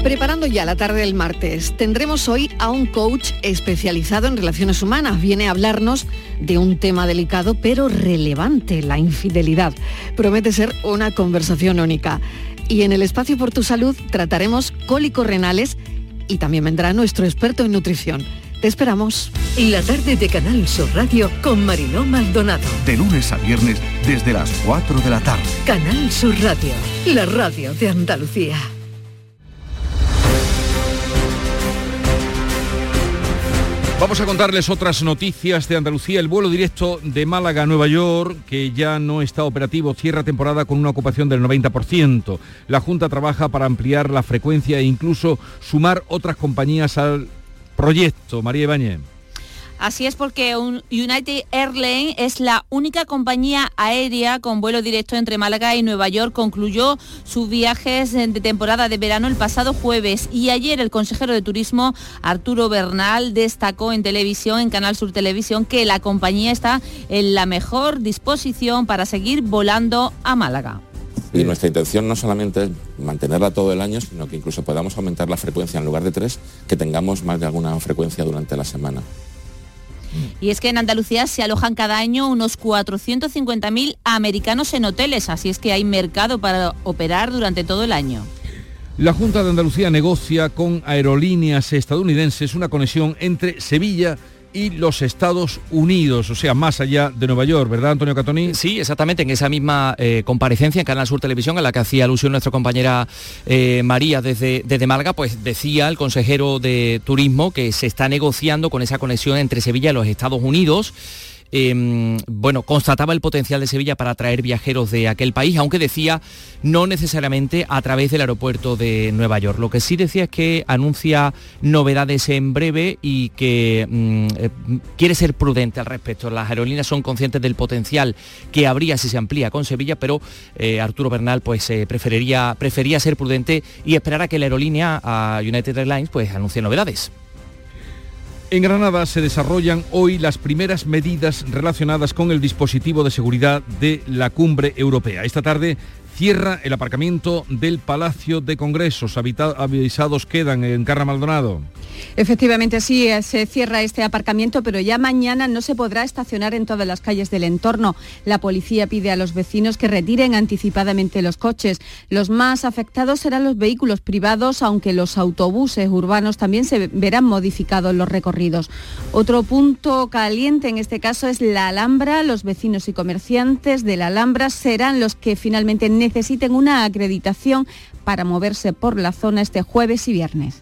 Speaker 38: Preparando ya la tarde del martes, tendremos hoy a un coach especializado en relaciones humanas. Viene a hablarnos de un tema delicado pero relevante, la infidelidad. Promete ser una conversación única. Y en el espacio por tu salud trataremos cólicos renales y también vendrá nuestro experto en nutrición. Te esperamos.
Speaker 34: La tarde de Canal Sur Radio con Mariló Maldonado.
Speaker 30: De lunes a viernes desde las 4 de la tarde.
Speaker 34: Canal Sur Radio, la radio de Andalucía.
Speaker 1: Vamos a contarles otras noticias de Andalucía. El vuelo directo de Málaga a Nueva York, que ya no está operativo, cierra temporada con una ocupación del 90%. La Junta trabaja para ampliar la frecuencia e incluso sumar otras compañías al proyecto. María Ibáñez.
Speaker 12: Así es porque United Airlines es la única compañía aérea con vuelo directo entre Málaga y Nueva York. Concluyó sus viajes de temporada de verano el pasado jueves y ayer el consejero de Turismo Arturo Bernal destacó en televisión, en Canal Sur Televisión, que la compañía está en la mejor disposición para seguir volando a Málaga.
Speaker 39: Y nuestra intención no solamente es mantenerla todo el año, sino que incluso podamos aumentar la frecuencia en lugar de tres, que tengamos más de alguna frecuencia durante la semana.
Speaker 12: Y es que en Andalucía se alojan cada año unos 450.000 americanos en hoteles, así es que hay mercado para operar durante todo el año.
Speaker 1: La Junta de Andalucía negocia con aerolíneas estadounidenses una conexión entre Sevilla y los Estados Unidos, o sea, más allá de Nueva York, ¿verdad, Antonio Catoni?
Speaker 11: Sí, exactamente, en esa misma eh, comparecencia en Canal Sur Televisión, a la que hacía alusión nuestra compañera eh, María desde, desde Málaga, pues decía el consejero de Turismo que se está negociando con esa conexión entre Sevilla y los Estados Unidos. Em, bueno, constataba el potencial de Sevilla para atraer viajeros de aquel país, aunque decía no necesariamente a través del aeropuerto de Nueva York. Lo que sí decía es que anuncia novedades en breve y que mm, eh, quiere ser prudente al respecto. Las aerolíneas son conscientes del potencial que habría si se amplía con Sevilla, pero eh, Arturo Bernal pues eh, preferiría, prefería ser prudente y esperar a que la aerolínea United Airlines pues anuncie novedades.
Speaker 1: En Granada se desarrollan hoy las primeras medidas relacionadas con el dispositivo de seguridad de la cumbre europea. Esta tarde cierra el aparcamiento del Palacio de Congresos. avisados quedan en Carra Maldonado.
Speaker 28: Efectivamente, sí, se cierra este aparcamiento, pero ya mañana no se podrá estacionar en todas las calles del entorno. La policía pide a los vecinos que retiren anticipadamente los coches. Los más afectados serán los vehículos privados, aunque los autobuses urbanos también se verán modificados los recorridos. Otro punto caliente en este caso es la Alhambra. Los vecinos y comerciantes de la Alhambra serán los que finalmente necesiten una acreditación para moverse por la zona este jueves y viernes.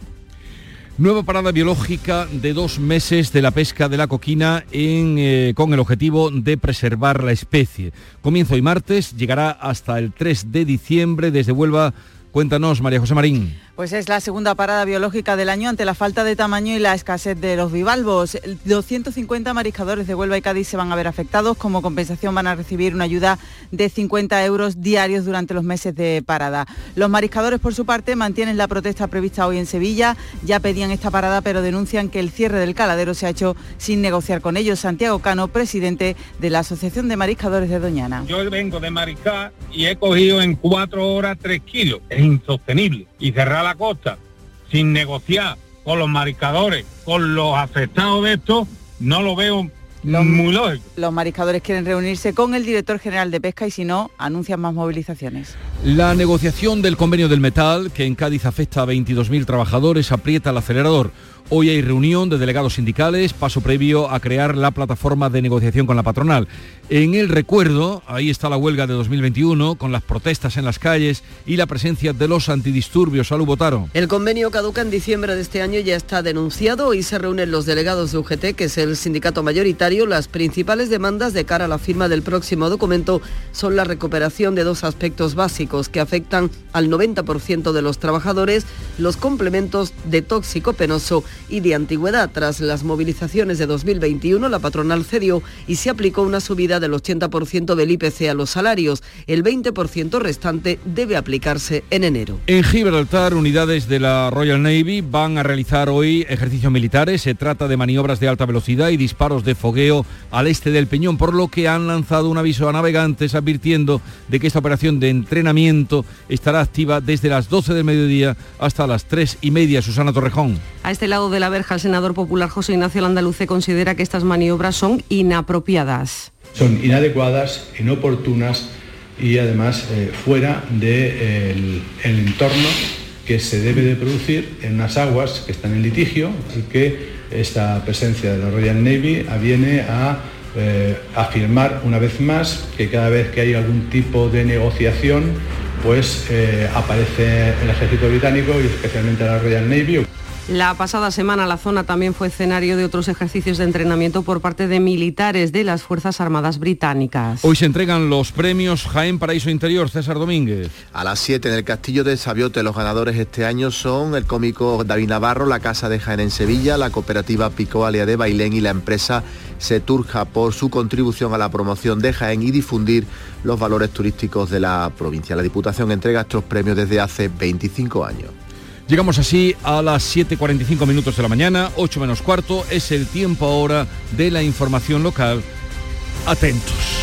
Speaker 1: Nueva parada biológica de dos meses de la pesca de la coquina eh, con el objetivo de preservar la especie. Comienzo hoy martes, llegará hasta el 3 de diciembre desde Huelva. Cuéntanos, María José Marín.
Speaker 9: Pues es la segunda parada biológica del año ante la falta de tamaño y la escasez de los bivalvos. 250 mariscadores de Huelva y Cádiz se van a ver afectados. Como compensación van a recibir una ayuda de 50 euros diarios durante los meses de parada. Los mariscadores, por su parte, mantienen la protesta prevista hoy en Sevilla. Ya pedían esta parada, pero denuncian que el cierre del caladero se ha hecho sin negociar con ellos. Santiago Cano, presidente de la Asociación de Mariscadores de Doñana.
Speaker 40: Yo vengo de mariscar y he cogido en cuatro horas tres kilos. Es insostenible. Y cerrar la costa sin negociar con los mariscadores, con los afectados de esto, no lo veo muy lógico.
Speaker 9: Los mariscadores quieren reunirse con el director general de pesca y si no, anuncian más movilizaciones.
Speaker 1: La negociación del convenio del metal, que en Cádiz afecta a 22.000 trabajadores, aprieta el acelerador. Hoy hay reunión de delegados sindicales, paso previo a crear la plataforma de negociación con la patronal. En el recuerdo, ahí está la huelga de 2021, con las protestas en las calles y la presencia de los antidisturbios. Salud, Botaro.
Speaker 6: El convenio caduca en diciembre de este año ya está denunciado y se reúnen los delegados de UGT, que es el sindicato mayoritario. Las principales demandas de cara a la firma del próximo documento son la recuperación de dos aspectos básicos que afectan al 90% de los trabajadores, los complementos de tóxico penoso y de antigüedad. Tras las movilizaciones de 2021, la patronal cedió y se aplicó una subida del 80% del IPC a los salarios. El 20% restante debe aplicarse en enero.
Speaker 1: En Gibraltar, unidades de la Royal Navy van a realizar hoy ejercicios militares. Se trata de maniobras de alta velocidad y disparos de fogueo al este del Peñón, por lo que han lanzado un aviso a navegantes advirtiendo de que esta operación de entrenamiento estará activa desde las 12 del mediodía hasta las 3 y media. Susana Torrejón.
Speaker 41: A este lado de la verja, el senador popular José Ignacio Landaluce considera que estas maniobras son inapropiadas.
Speaker 42: Son inadecuadas, inoportunas y además eh, fuera del de, el entorno que se debe de producir en unas aguas que están en litigio y que esta presencia de la Royal Navy viene a eh, afirmar una vez más que cada vez que hay algún tipo de negociación, pues eh, aparece el ejército británico y especialmente la Royal Navy.
Speaker 41: La pasada semana la zona también fue escenario de otros ejercicios de entrenamiento por parte de militares de las Fuerzas Armadas británicas.
Speaker 1: Hoy se entregan los premios Jaén Paraíso Interior, César Domínguez.
Speaker 13: A las 7 en el Castillo de Sabiote los ganadores este año son el cómico David Navarro, la Casa de Jaén en Sevilla, la cooperativa Pico Alia de Bailén y la empresa Seturja por su contribución a la promoción de Jaén y difundir los valores turísticos de la provincia. La Diputación entrega estos premios desde hace 25 años.
Speaker 1: Llegamos así a las 7.45 minutos de la mañana, 8 menos cuarto, es el tiempo ahora de la información local. Atentos.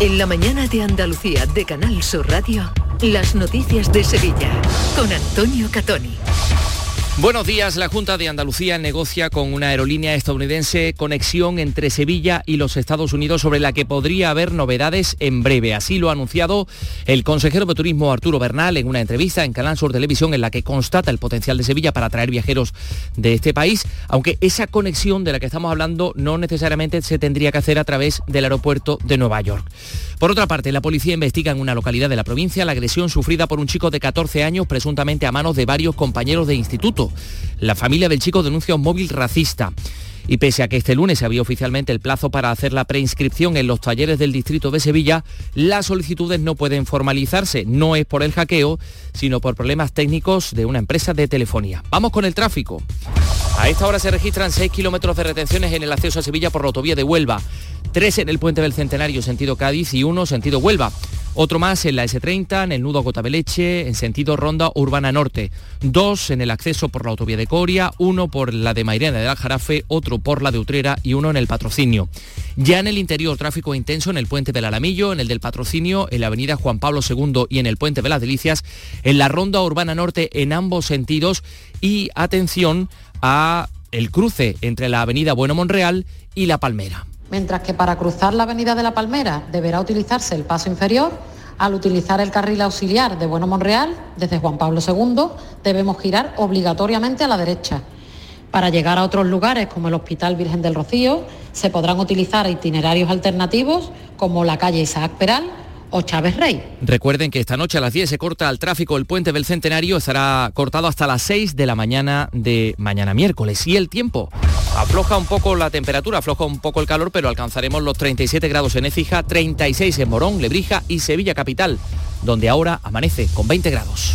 Speaker 34: En la mañana de Andalucía de Canal Sur Radio, las noticias de Sevilla con Antonio Catoni.
Speaker 11: Buenos días. La Junta de Andalucía negocia con una aerolínea estadounidense conexión entre Sevilla y los Estados Unidos sobre la que podría haber novedades en breve. Así lo ha anunciado el consejero de Turismo Arturo Bernal en una entrevista en Canal Sur Televisión en la que constata el potencial de Sevilla para atraer viajeros de este país, aunque esa conexión de la que estamos hablando no necesariamente se tendría que hacer a través del aeropuerto de Nueva York. Por otra parte, la policía investiga en una localidad de la provincia la agresión sufrida por un chico de 14 años presuntamente a manos de varios compañeros de instituto. La familia del chico denuncia un móvil racista. Y pese a que este lunes se había oficialmente el plazo para hacer la preinscripción en los talleres del distrito de Sevilla, las solicitudes no pueden formalizarse. No es por el hackeo, sino por problemas técnicos de una empresa de telefonía. Vamos con el tráfico. A esta hora se registran 6 kilómetros de retenciones en el acceso a Sevilla por la autovía de Huelva. Tres en el puente del Centenario, sentido Cádiz, y uno sentido Huelva. Otro más en la S30, en el nudo Cotabeleche, en sentido Ronda Urbana Norte. Dos en el acceso por la autovía de Coria, uno por la de Mairena del Aljarafe, otro por la de Utrera y uno en el Patrocinio. Ya en el interior, tráfico intenso en el puente del Alamillo, en el del Patrocinio, en la avenida Juan Pablo II y en el puente de las Delicias, en la Ronda Urbana Norte en ambos sentidos y atención a el cruce entre la avenida Bueno Monreal y La Palmera
Speaker 43: mientras que para cruzar la avenida de la Palmera deberá utilizarse el paso inferior, al utilizar el carril auxiliar de Bueno Monreal, desde Juan Pablo II, debemos girar obligatoriamente a la derecha. Para llegar a otros lugares como el Hospital Virgen del Rocío, se podrán utilizar itinerarios alternativos como la calle Isaac Peral o Chávez Rey.
Speaker 11: Recuerden que esta noche a las 10 se corta el tráfico el puente del Centenario, estará cortado hasta las 6 de la mañana de mañana miércoles. Y el tiempo, afloja un poco la temperatura, afloja un poco el calor, pero alcanzaremos los 37 grados en Écija, 36 en Morón, Lebrija y Sevilla Capital, donde ahora amanece con 20 grados.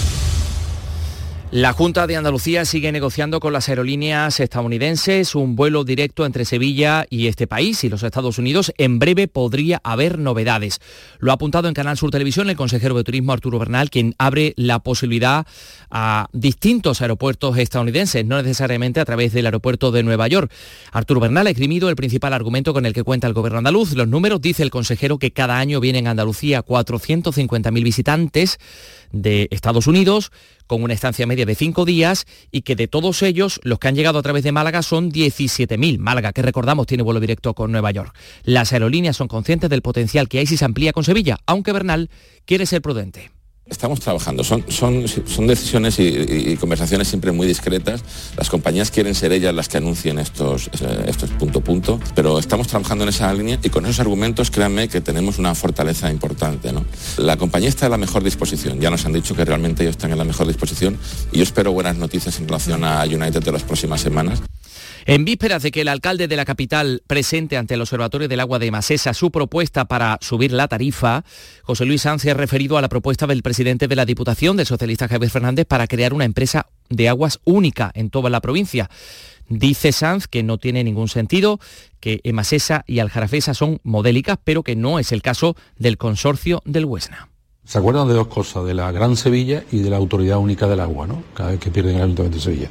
Speaker 11: La Junta de Andalucía sigue negociando con las aerolíneas estadounidenses un vuelo directo entre Sevilla y este país y los Estados Unidos. En breve podría haber novedades. Lo ha apuntado en Canal Sur Televisión el consejero de Turismo Arturo Bernal, quien abre la posibilidad a distintos aeropuertos estadounidenses, no necesariamente a través del aeropuerto de Nueva York. Arturo Bernal ha esgrimido el principal argumento con el que cuenta el gobierno andaluz. Los números, dice el consejero, que cada año vienen a Andalucía 450.000 visitantes de Estados Unidos con una estancia media de cinco días y que de todos ellos los que han llegado a través de Málaga son 17.000. Málaga, que recordamos, tiene vuelo directo con Nueva York. Las aerolíneas son conscientes del potencial que hay si se amplía con Sevilla, aunque Bernal quiere ser prudente.
Speaker 39: Estamos trabajando, son, son, son decisiones y, conversaciones siempre muy discretas. Las compañías quieren ser ellas las que anuncien estos, eh, estos punto punto, pero estamos trabajando en esa línea y con esos argumentos créanme que tenemos una fortaleza importante. La compañía está en la mejor disposición, ya nos han dicho que realmente ellos están en la mejor disposición y yo espero buenas noticias en relación a United de las próximas semanas.
Speaker 11: En vísperas de que el alcalde de la capital presente ante el Observatorio del Agua de Masesa su propuesta para subir la tarifa, José Luis Sanz se ha referido a la propuesta del presidente de la Diputación, del socialista Javier Fernández, para crear una empresa de aguas única en toda la provincia. Dice Sanz que no tiene ningún sentido, que Emasesa y Aljarafesa son modélicas, pero que no es el caso del consorcio del Huesna.
Speaker 44: ¿Se acuerdan de dos cosas? De la Gran Sevilla y de la Autoridad Única del Agua, ¿no? Cada vez que pierden el Ayuntamiento de Sevilla.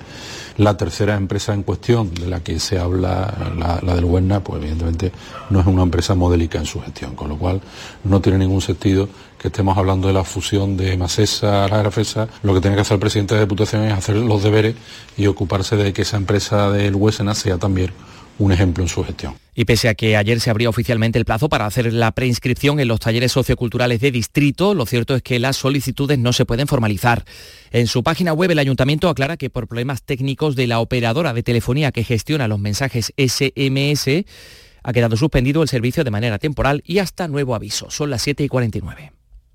Speaker 44: La tercera empresa en cuestión de la que se habla, la, del Huerna, pues evidentemente no es una empresa modélica en su gestión, con lo cual no tiene ningún sentido que estemos hablando de la fusión de Masesa a la Grafesa. Lo que tiene que hacer el presidente de la Diputación es hacer los deberes y ocuparse de que esa empresa del Huesena sea también un ejemplo en su gestión.
Speaker 11: Y pese a que ayer se abría oficialmente el plazo para hacer la preinscripción en los talleres socioculturales de distrito, lo cierto es que las solicitudes no se pueden formalizar. En su página web el ayuntamiento aclara que por problemas técnicos de la operadora de telefonía que gestiona los mensajes SMS, ha quedado suspendido el servicio de manera temporal y hasta nuevo aviso. Son las 7 y 49.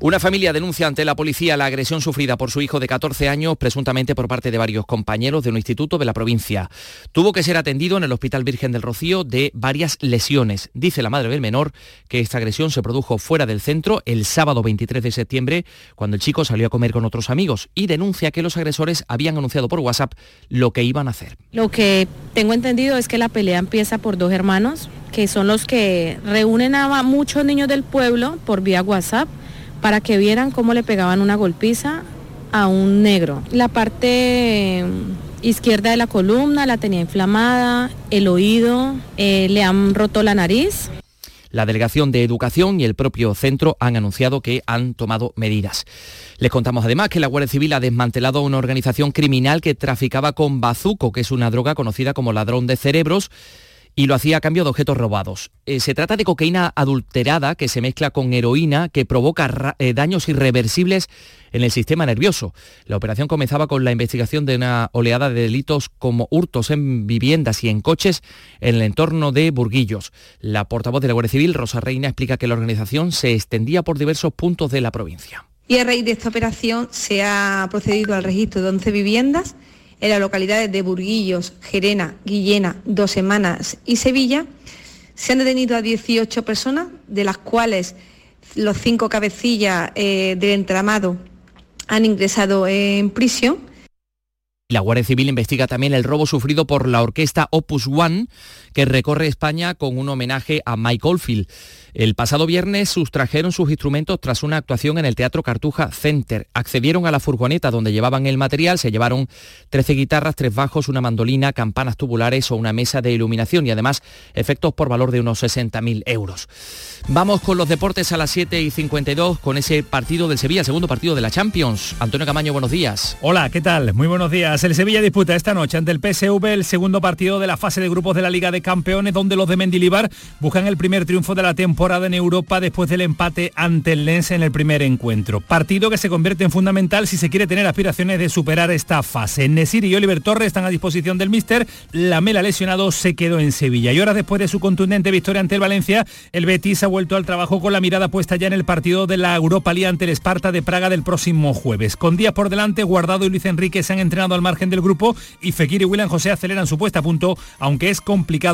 Speaker 11: Una familia denuncia ante la policía la agresión sufrida por su hijo de 14 años, presuntamente por parte de varios compañeros de un instituto de la provincia. Tuvo que ser atendido en el Hospital Virgen del Rocío de varias lesiones. Dice la madre del menor que esta agresión se produjo fuera del centro el sábado 23 de septiembre, cuando el chico salió a comer con otros amigos, y denuncia que los agresores habían anunciado por WhatsApp lo que iban a hacer.
Speaker 45: Lo que tengo entendido es que la pelea empieza por dos hermanos, que son los que reúnen a muchos niños del pueblo por vía WhatsApp para que vieran cómo le pegaban una golpiza a un negro. La parte izquierda de la columna la tenía inflamada, el oído, eh, le han roto la nariz.
Speaker 11: La Delegación de Educación y el propio centro han anunciado que han tomado medidas. Les contamos además que la Guardia Civil ha desmantelado una organización criminal que traficaba con bazuco, que es una droga conocida como ladrón de cerebros, y lo hacía a cambio de objetos robados. Eh, se trata de cocaína adulterada que se mezcla con heroína que provoca eh, daños irreversibles en el sistema nervioso. La operación comenzaba con la investigación de una oleada de delitos como hurtos en viviendas y en coches en el entorno de Burguillos. La portavoz de la Guardia Civil, Rosa Reina, explica que la organización se extendía por diversos puntos de la provincia.
Speaker 46: Y a raíz de esta operación se ha procedido al registro de 11 viviendas en las localidades de Burguillos, Gerena, Guillena, Dos Semanas y Sevilla. Se han detenido a 18 personas, de las cuales los cinco cabecillas eh, del entramado han ingresado en prisión.
Speaker 11: La Guardia Civil investiga también el robo sufrido por la orquesta Opus One, que recorre España con un homenaje a Mike Oldfield. El pasado viernes sustrajeron sus instrumentos tras una actuación en el Teatro Cartuja Center. Accedieron a la furgoneta donde llevaban el material, se llevaron 13 guitarras, tres bajos, una mandolina, campanas tubulares o una mesa de iluminación y además efectos por valor de unos 60.000 euros. Vamos con los deportes a las 7 y 52 con ese partido del Sevilla, segundo partido de la Champions. Antonio Camaño, buenos días.
Speaker 47: Hola, ¿qué tal? Muy buenos días. El Sevilla disputa esta noche ante el PSV el segundo partido de la fase de grupos de la Liga de Campeones, donde los de Mendilibar buscan el primer triunfo de la temporada en Europa después del empate ante el Lens en el primer encuentro. Partido que se convierte en fundamental si se quiere tener aspiraciones de superar esta fase. Nesir y Oliver Torres están a disposición del míster. La Mela lesionado se quedó en Sevilla. Y horas después de su contundente victoria ante el Valencia, el Betis ha vuelto al trabajo con la mirada puesta ya en el partido de la Europa League ante el Esparta de Praga del próximo jueves. Con días por delante, Guardado y Luis Enrique se han entrenado al margen del grupo y Fekir y William José aceleran su puesta a punto, aunque es complicado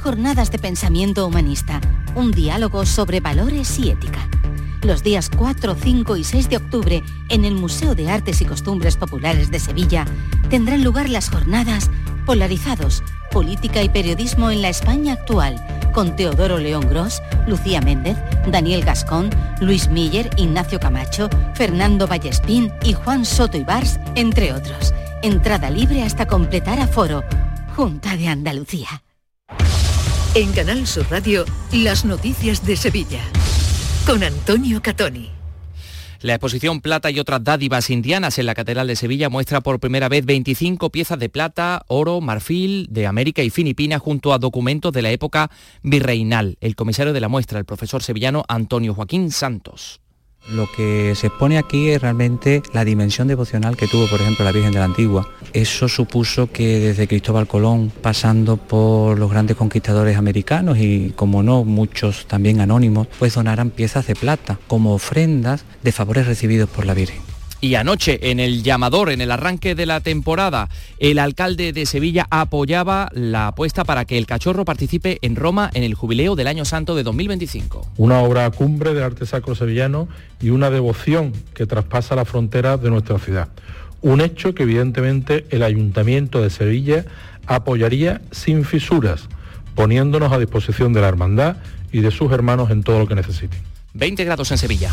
Speaker 48: jornadas de pensamiento humanista, un diálogo sobre valores y ética. Los días 4, 5 y 6 de octubre, en el Museo de Artes y Costumbres Populares de Sevilla, tendrán lugar las jornadas Polarizados, Política y Periodismo en la España actual, con Teodoro León Gros, Lucía Méndez, Daniel Gascón, Luis Miller, Ignacio Camacho, Fernando Vallespín y Juan Soto Ibars, entre otros. Entrada libre hasta completar aforo. Junta de Andalucía.
Speaker 34: En Canal Sur Radio, las noticias de Sevilla. Con Antonio Catoni.
Speaker 11: La exposición Plata y otras dádivas indianas en la Catedral de Sevilla muestra por primera vez 25 piezas de plata, oro, marfil de América y Filipinas junto a documentos de la época virreinal. El comisario de la muestra, el profesor sevillano Antonio Joaquín Santos.
Speaker 43: Lo que se expone aquí es realmente la dimensión devocional que tuvo, por ejemplo, la Virgen de la Antigua. Eso supuso que desde Cristóbal Colón, pasando por los grandes conquistadores americanos y, como no, muchos también anónimos, pues donaran piezas de plata como ofrendas de favores recibidos por la Virgen.
Speaker 11: Y anoche, en el llamador, en el arranque de la temporada, el alcalde de Sevilla apoyaba la apuesta para que el cachorro participe en Roma en el jubileo del Año Santo de 2025.
Speaker 44: Una obra cumbre del arte sacro sevillano y una devoción que traspasa la frontera de nuestra ciudad. Un hecho que evidentemente el Ayuntamiento de Sevilla apoyaría sin fisuras, poniéndonos a disposición de la hermandad y de sus hermanos en todo lo que necesiten.
Speaker 11: 20 grados en Sevilla.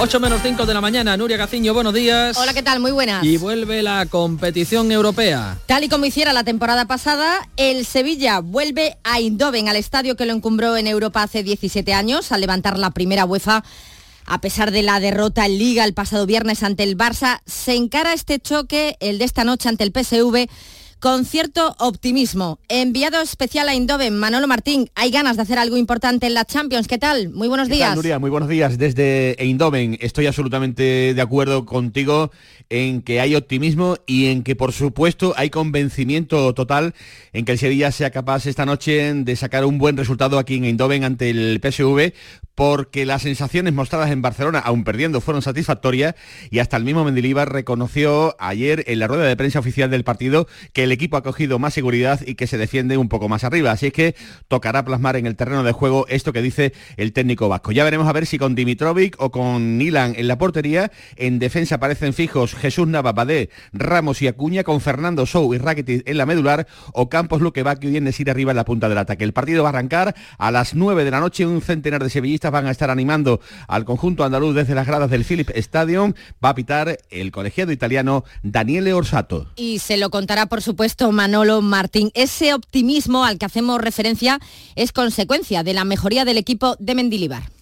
Speaker 11: 8 menos 5 de la mañana, Nuria Gaciño, buenos días.
Speaker 33: Hola, ¿qué tal? Muy buenas.
Speaker 11: Y vuelve la competición europea.
Speaker 33: Tal y como hiciera la temporada pasada, el Sevilla vuelve a Eindhoven, al estadio que lo encumbró en Europa hace 17 años, al levantar la primera UEFA. A pesar de la derrota en Liga el pasado viernes ante el Barça, se encara este choque, el de esta noche ante el PSV, con cierto optimismo. Enviado especial a Eindhoven, Manolo Martín, hay ganas de hacer algo importante en la Champions. ¿Qué tal? Muy buenos
Speaker 49: ¿Qué tal,
Speaker 33: días.
Speaker 49: Nuria? Muy buenos días desde Eindhoven. Estoy absolutamente de acuerdo contigo en que hay optimismo y en que, por supuesto, hay convencimiento total en que el Sevilla sea capaz esta noche de sacar un buen resultado aquí en Eindhoven ante el PSV, porque las sensaciones mostradas en Barcelona, aún perdiendo, fueron satisfactorias y hasta el mismo Mendilibar reconoció ayer en la rueda de prensa oficial del partido que el equipo ha cogido más seguridad y que se defiende un poco más arriba. Así es que tocará plasmar en el terreno de juego esto que dice el técnico vasco. Ya veremos a ver si con Dimitrovic o con Nilan en la portería. En defensa aparecen fijos Jesús Nava, Badé, Ramos y Acuña con Fernando Sou y Rakitic en la medular o Campos Luquevac y ir arriba en la punta del ataque. El partido va a arrancar a las 9 de la noche. Un centenar de sevillistas van a estar animando al conjunto andaluz desde las gradas del Philip Stadium. Va a pitar el colegiado italiano Daniele Orsato.
Speaker 33: Y se lo contará, por supuesto, Manolo Martín. Ese optimismo al que hacemos referencia es consecuencia de la mejoría del equipo de Mendilibar.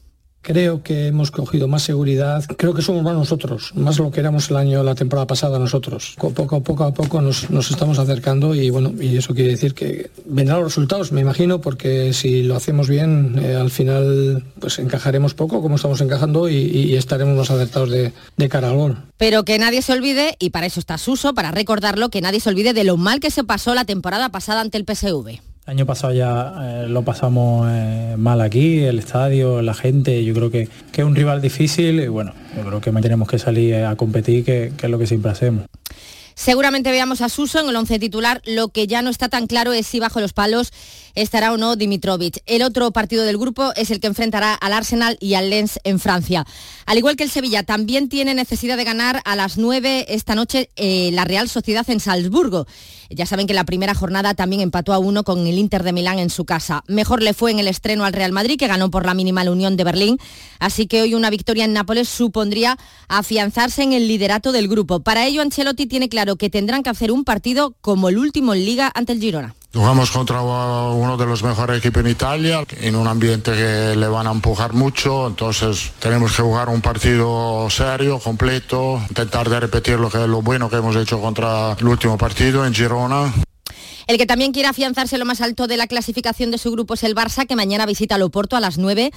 Speaker 50: Creo que hemos cogido más seguridad. Creo que somos más nosotros, más lo que éramos el año, la temporada pasada nosotros. Poco a poco a poco nos, estamos acercando y bueno, y eso quiere decir que vendrán los resultados, me imagino, porque si lo hacemos bien, eh, al final pues encajaremos poco como estamos encajando y, y estaremos más acertados de, de cara al gol.
Speaker 33: Pero que nadie se olvide, y para eso está Suso, para recordarlo, que nadie se olvide de lo mal que se pasó la temporada pasada ante el PSV.
Speaker 50: Año pasado ya eh, lo pasamos eh, mal aquí, el estadio, la gente, yo creo que, que, es un rival difícil y bueno, yo creo que tenemos que salir a competir, que, que es lo que siempre hacemos.
Speaker 33: Seguramente veamos a Suso en el once titular. Lo que ya no está tan claro es si bajo los palos estará o no Dimitrovic. El otro partido del grupo es el que enfrentará al Arsenal y al Lens en Francia. Al igual que el Sevilla, también tiene necesidad de ganar a las 9 esta noche eh, la Real Sociedad en Salzburgo. Ya saben que la primera jornada también empató a uno con el Inter de Milán en su casa. Mejor le fue en el estreno al Real Madrid, que ganó por la mínima la Unión de Berlín. Así que hoy una victoria en Nápoles supondría afianzarse en el liderato del grupo. Para ello, Ancelotti tiene claro que tendrán que hacer un partido como el último en liga ante el Girona.
Speaker 44: Jugamos contra uno de los mejores equipos en Italia, en un ambiente que le van a empujar mucho, entonces tenemos que jugar un partido serio, completo, intentar de repetir lo, que, lo bueno que hemos hecho contra el último partido en Girona.
Speaker 33: El que también quiere afianzarse lo más alto de la clasificación de su grupo es el Barça, que mañana visita al Oporto a las 9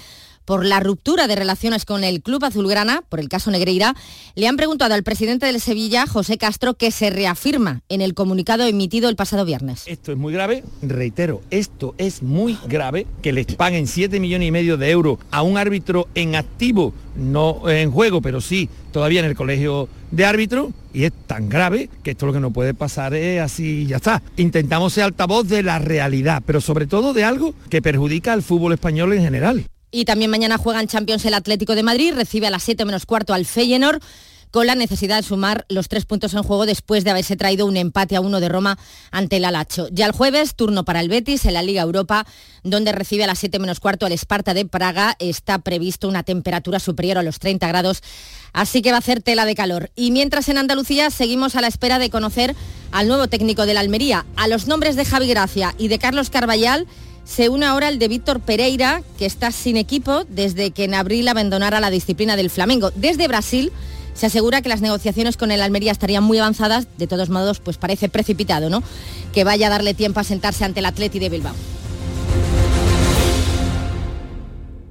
Speaker 33: por la ruptura de relaciones con el club azulgrana, por el caso Negreira, le han preguntado al presidente del Sevilla, José Castro, que se reafirma en el comunicado emitido el pasado viernes.
Speaker 51: Esto es muy grave, reitero, esto es muy grave, que les paguen 7 millones y medio de euros a un árbitro en activo, no en juego, pero sí todavía en el colegio de árbitro y es tan grave que esto lo que no puede pasar es así ya está. Intentamos ser altavoz de la realidad, pero sobre todo de algo que perjudica al fútbol español en general.
Speaker 33: Y también mañana juegan Champions el Atlético de Madrid, recibe a las 7 menos cuarto al Feyenoord con la necesidad de sumar los tres puntos en juego después de haberse traído un empate a uno de Roma ante el Alacho. Ya el jueves, turno para el Betis en la Liga Europa, donde recibe a las 7 menos cuarto al Esparta de Praga. Está previsto una temperatura superior a los 30 grados, así que va a hacer tela de calor. Y mientras en Andalucía seguimos a la espera de conocer al nuevo técnico de la Almería, a los nombres de Javi Gracia y de Carlos Carballal se une ahora el de Víctor Pereira, que está sin equipo desde que en abril abandonara la disciplina del Flamengo. Desde Brasil se asegura que las negociaciones con el Almería estarían muy avanzadas, de todos modos, pues parece precipitado, ¿no? Que vaya a darle tiempo a sentarse ante el Atleti de Bilbao.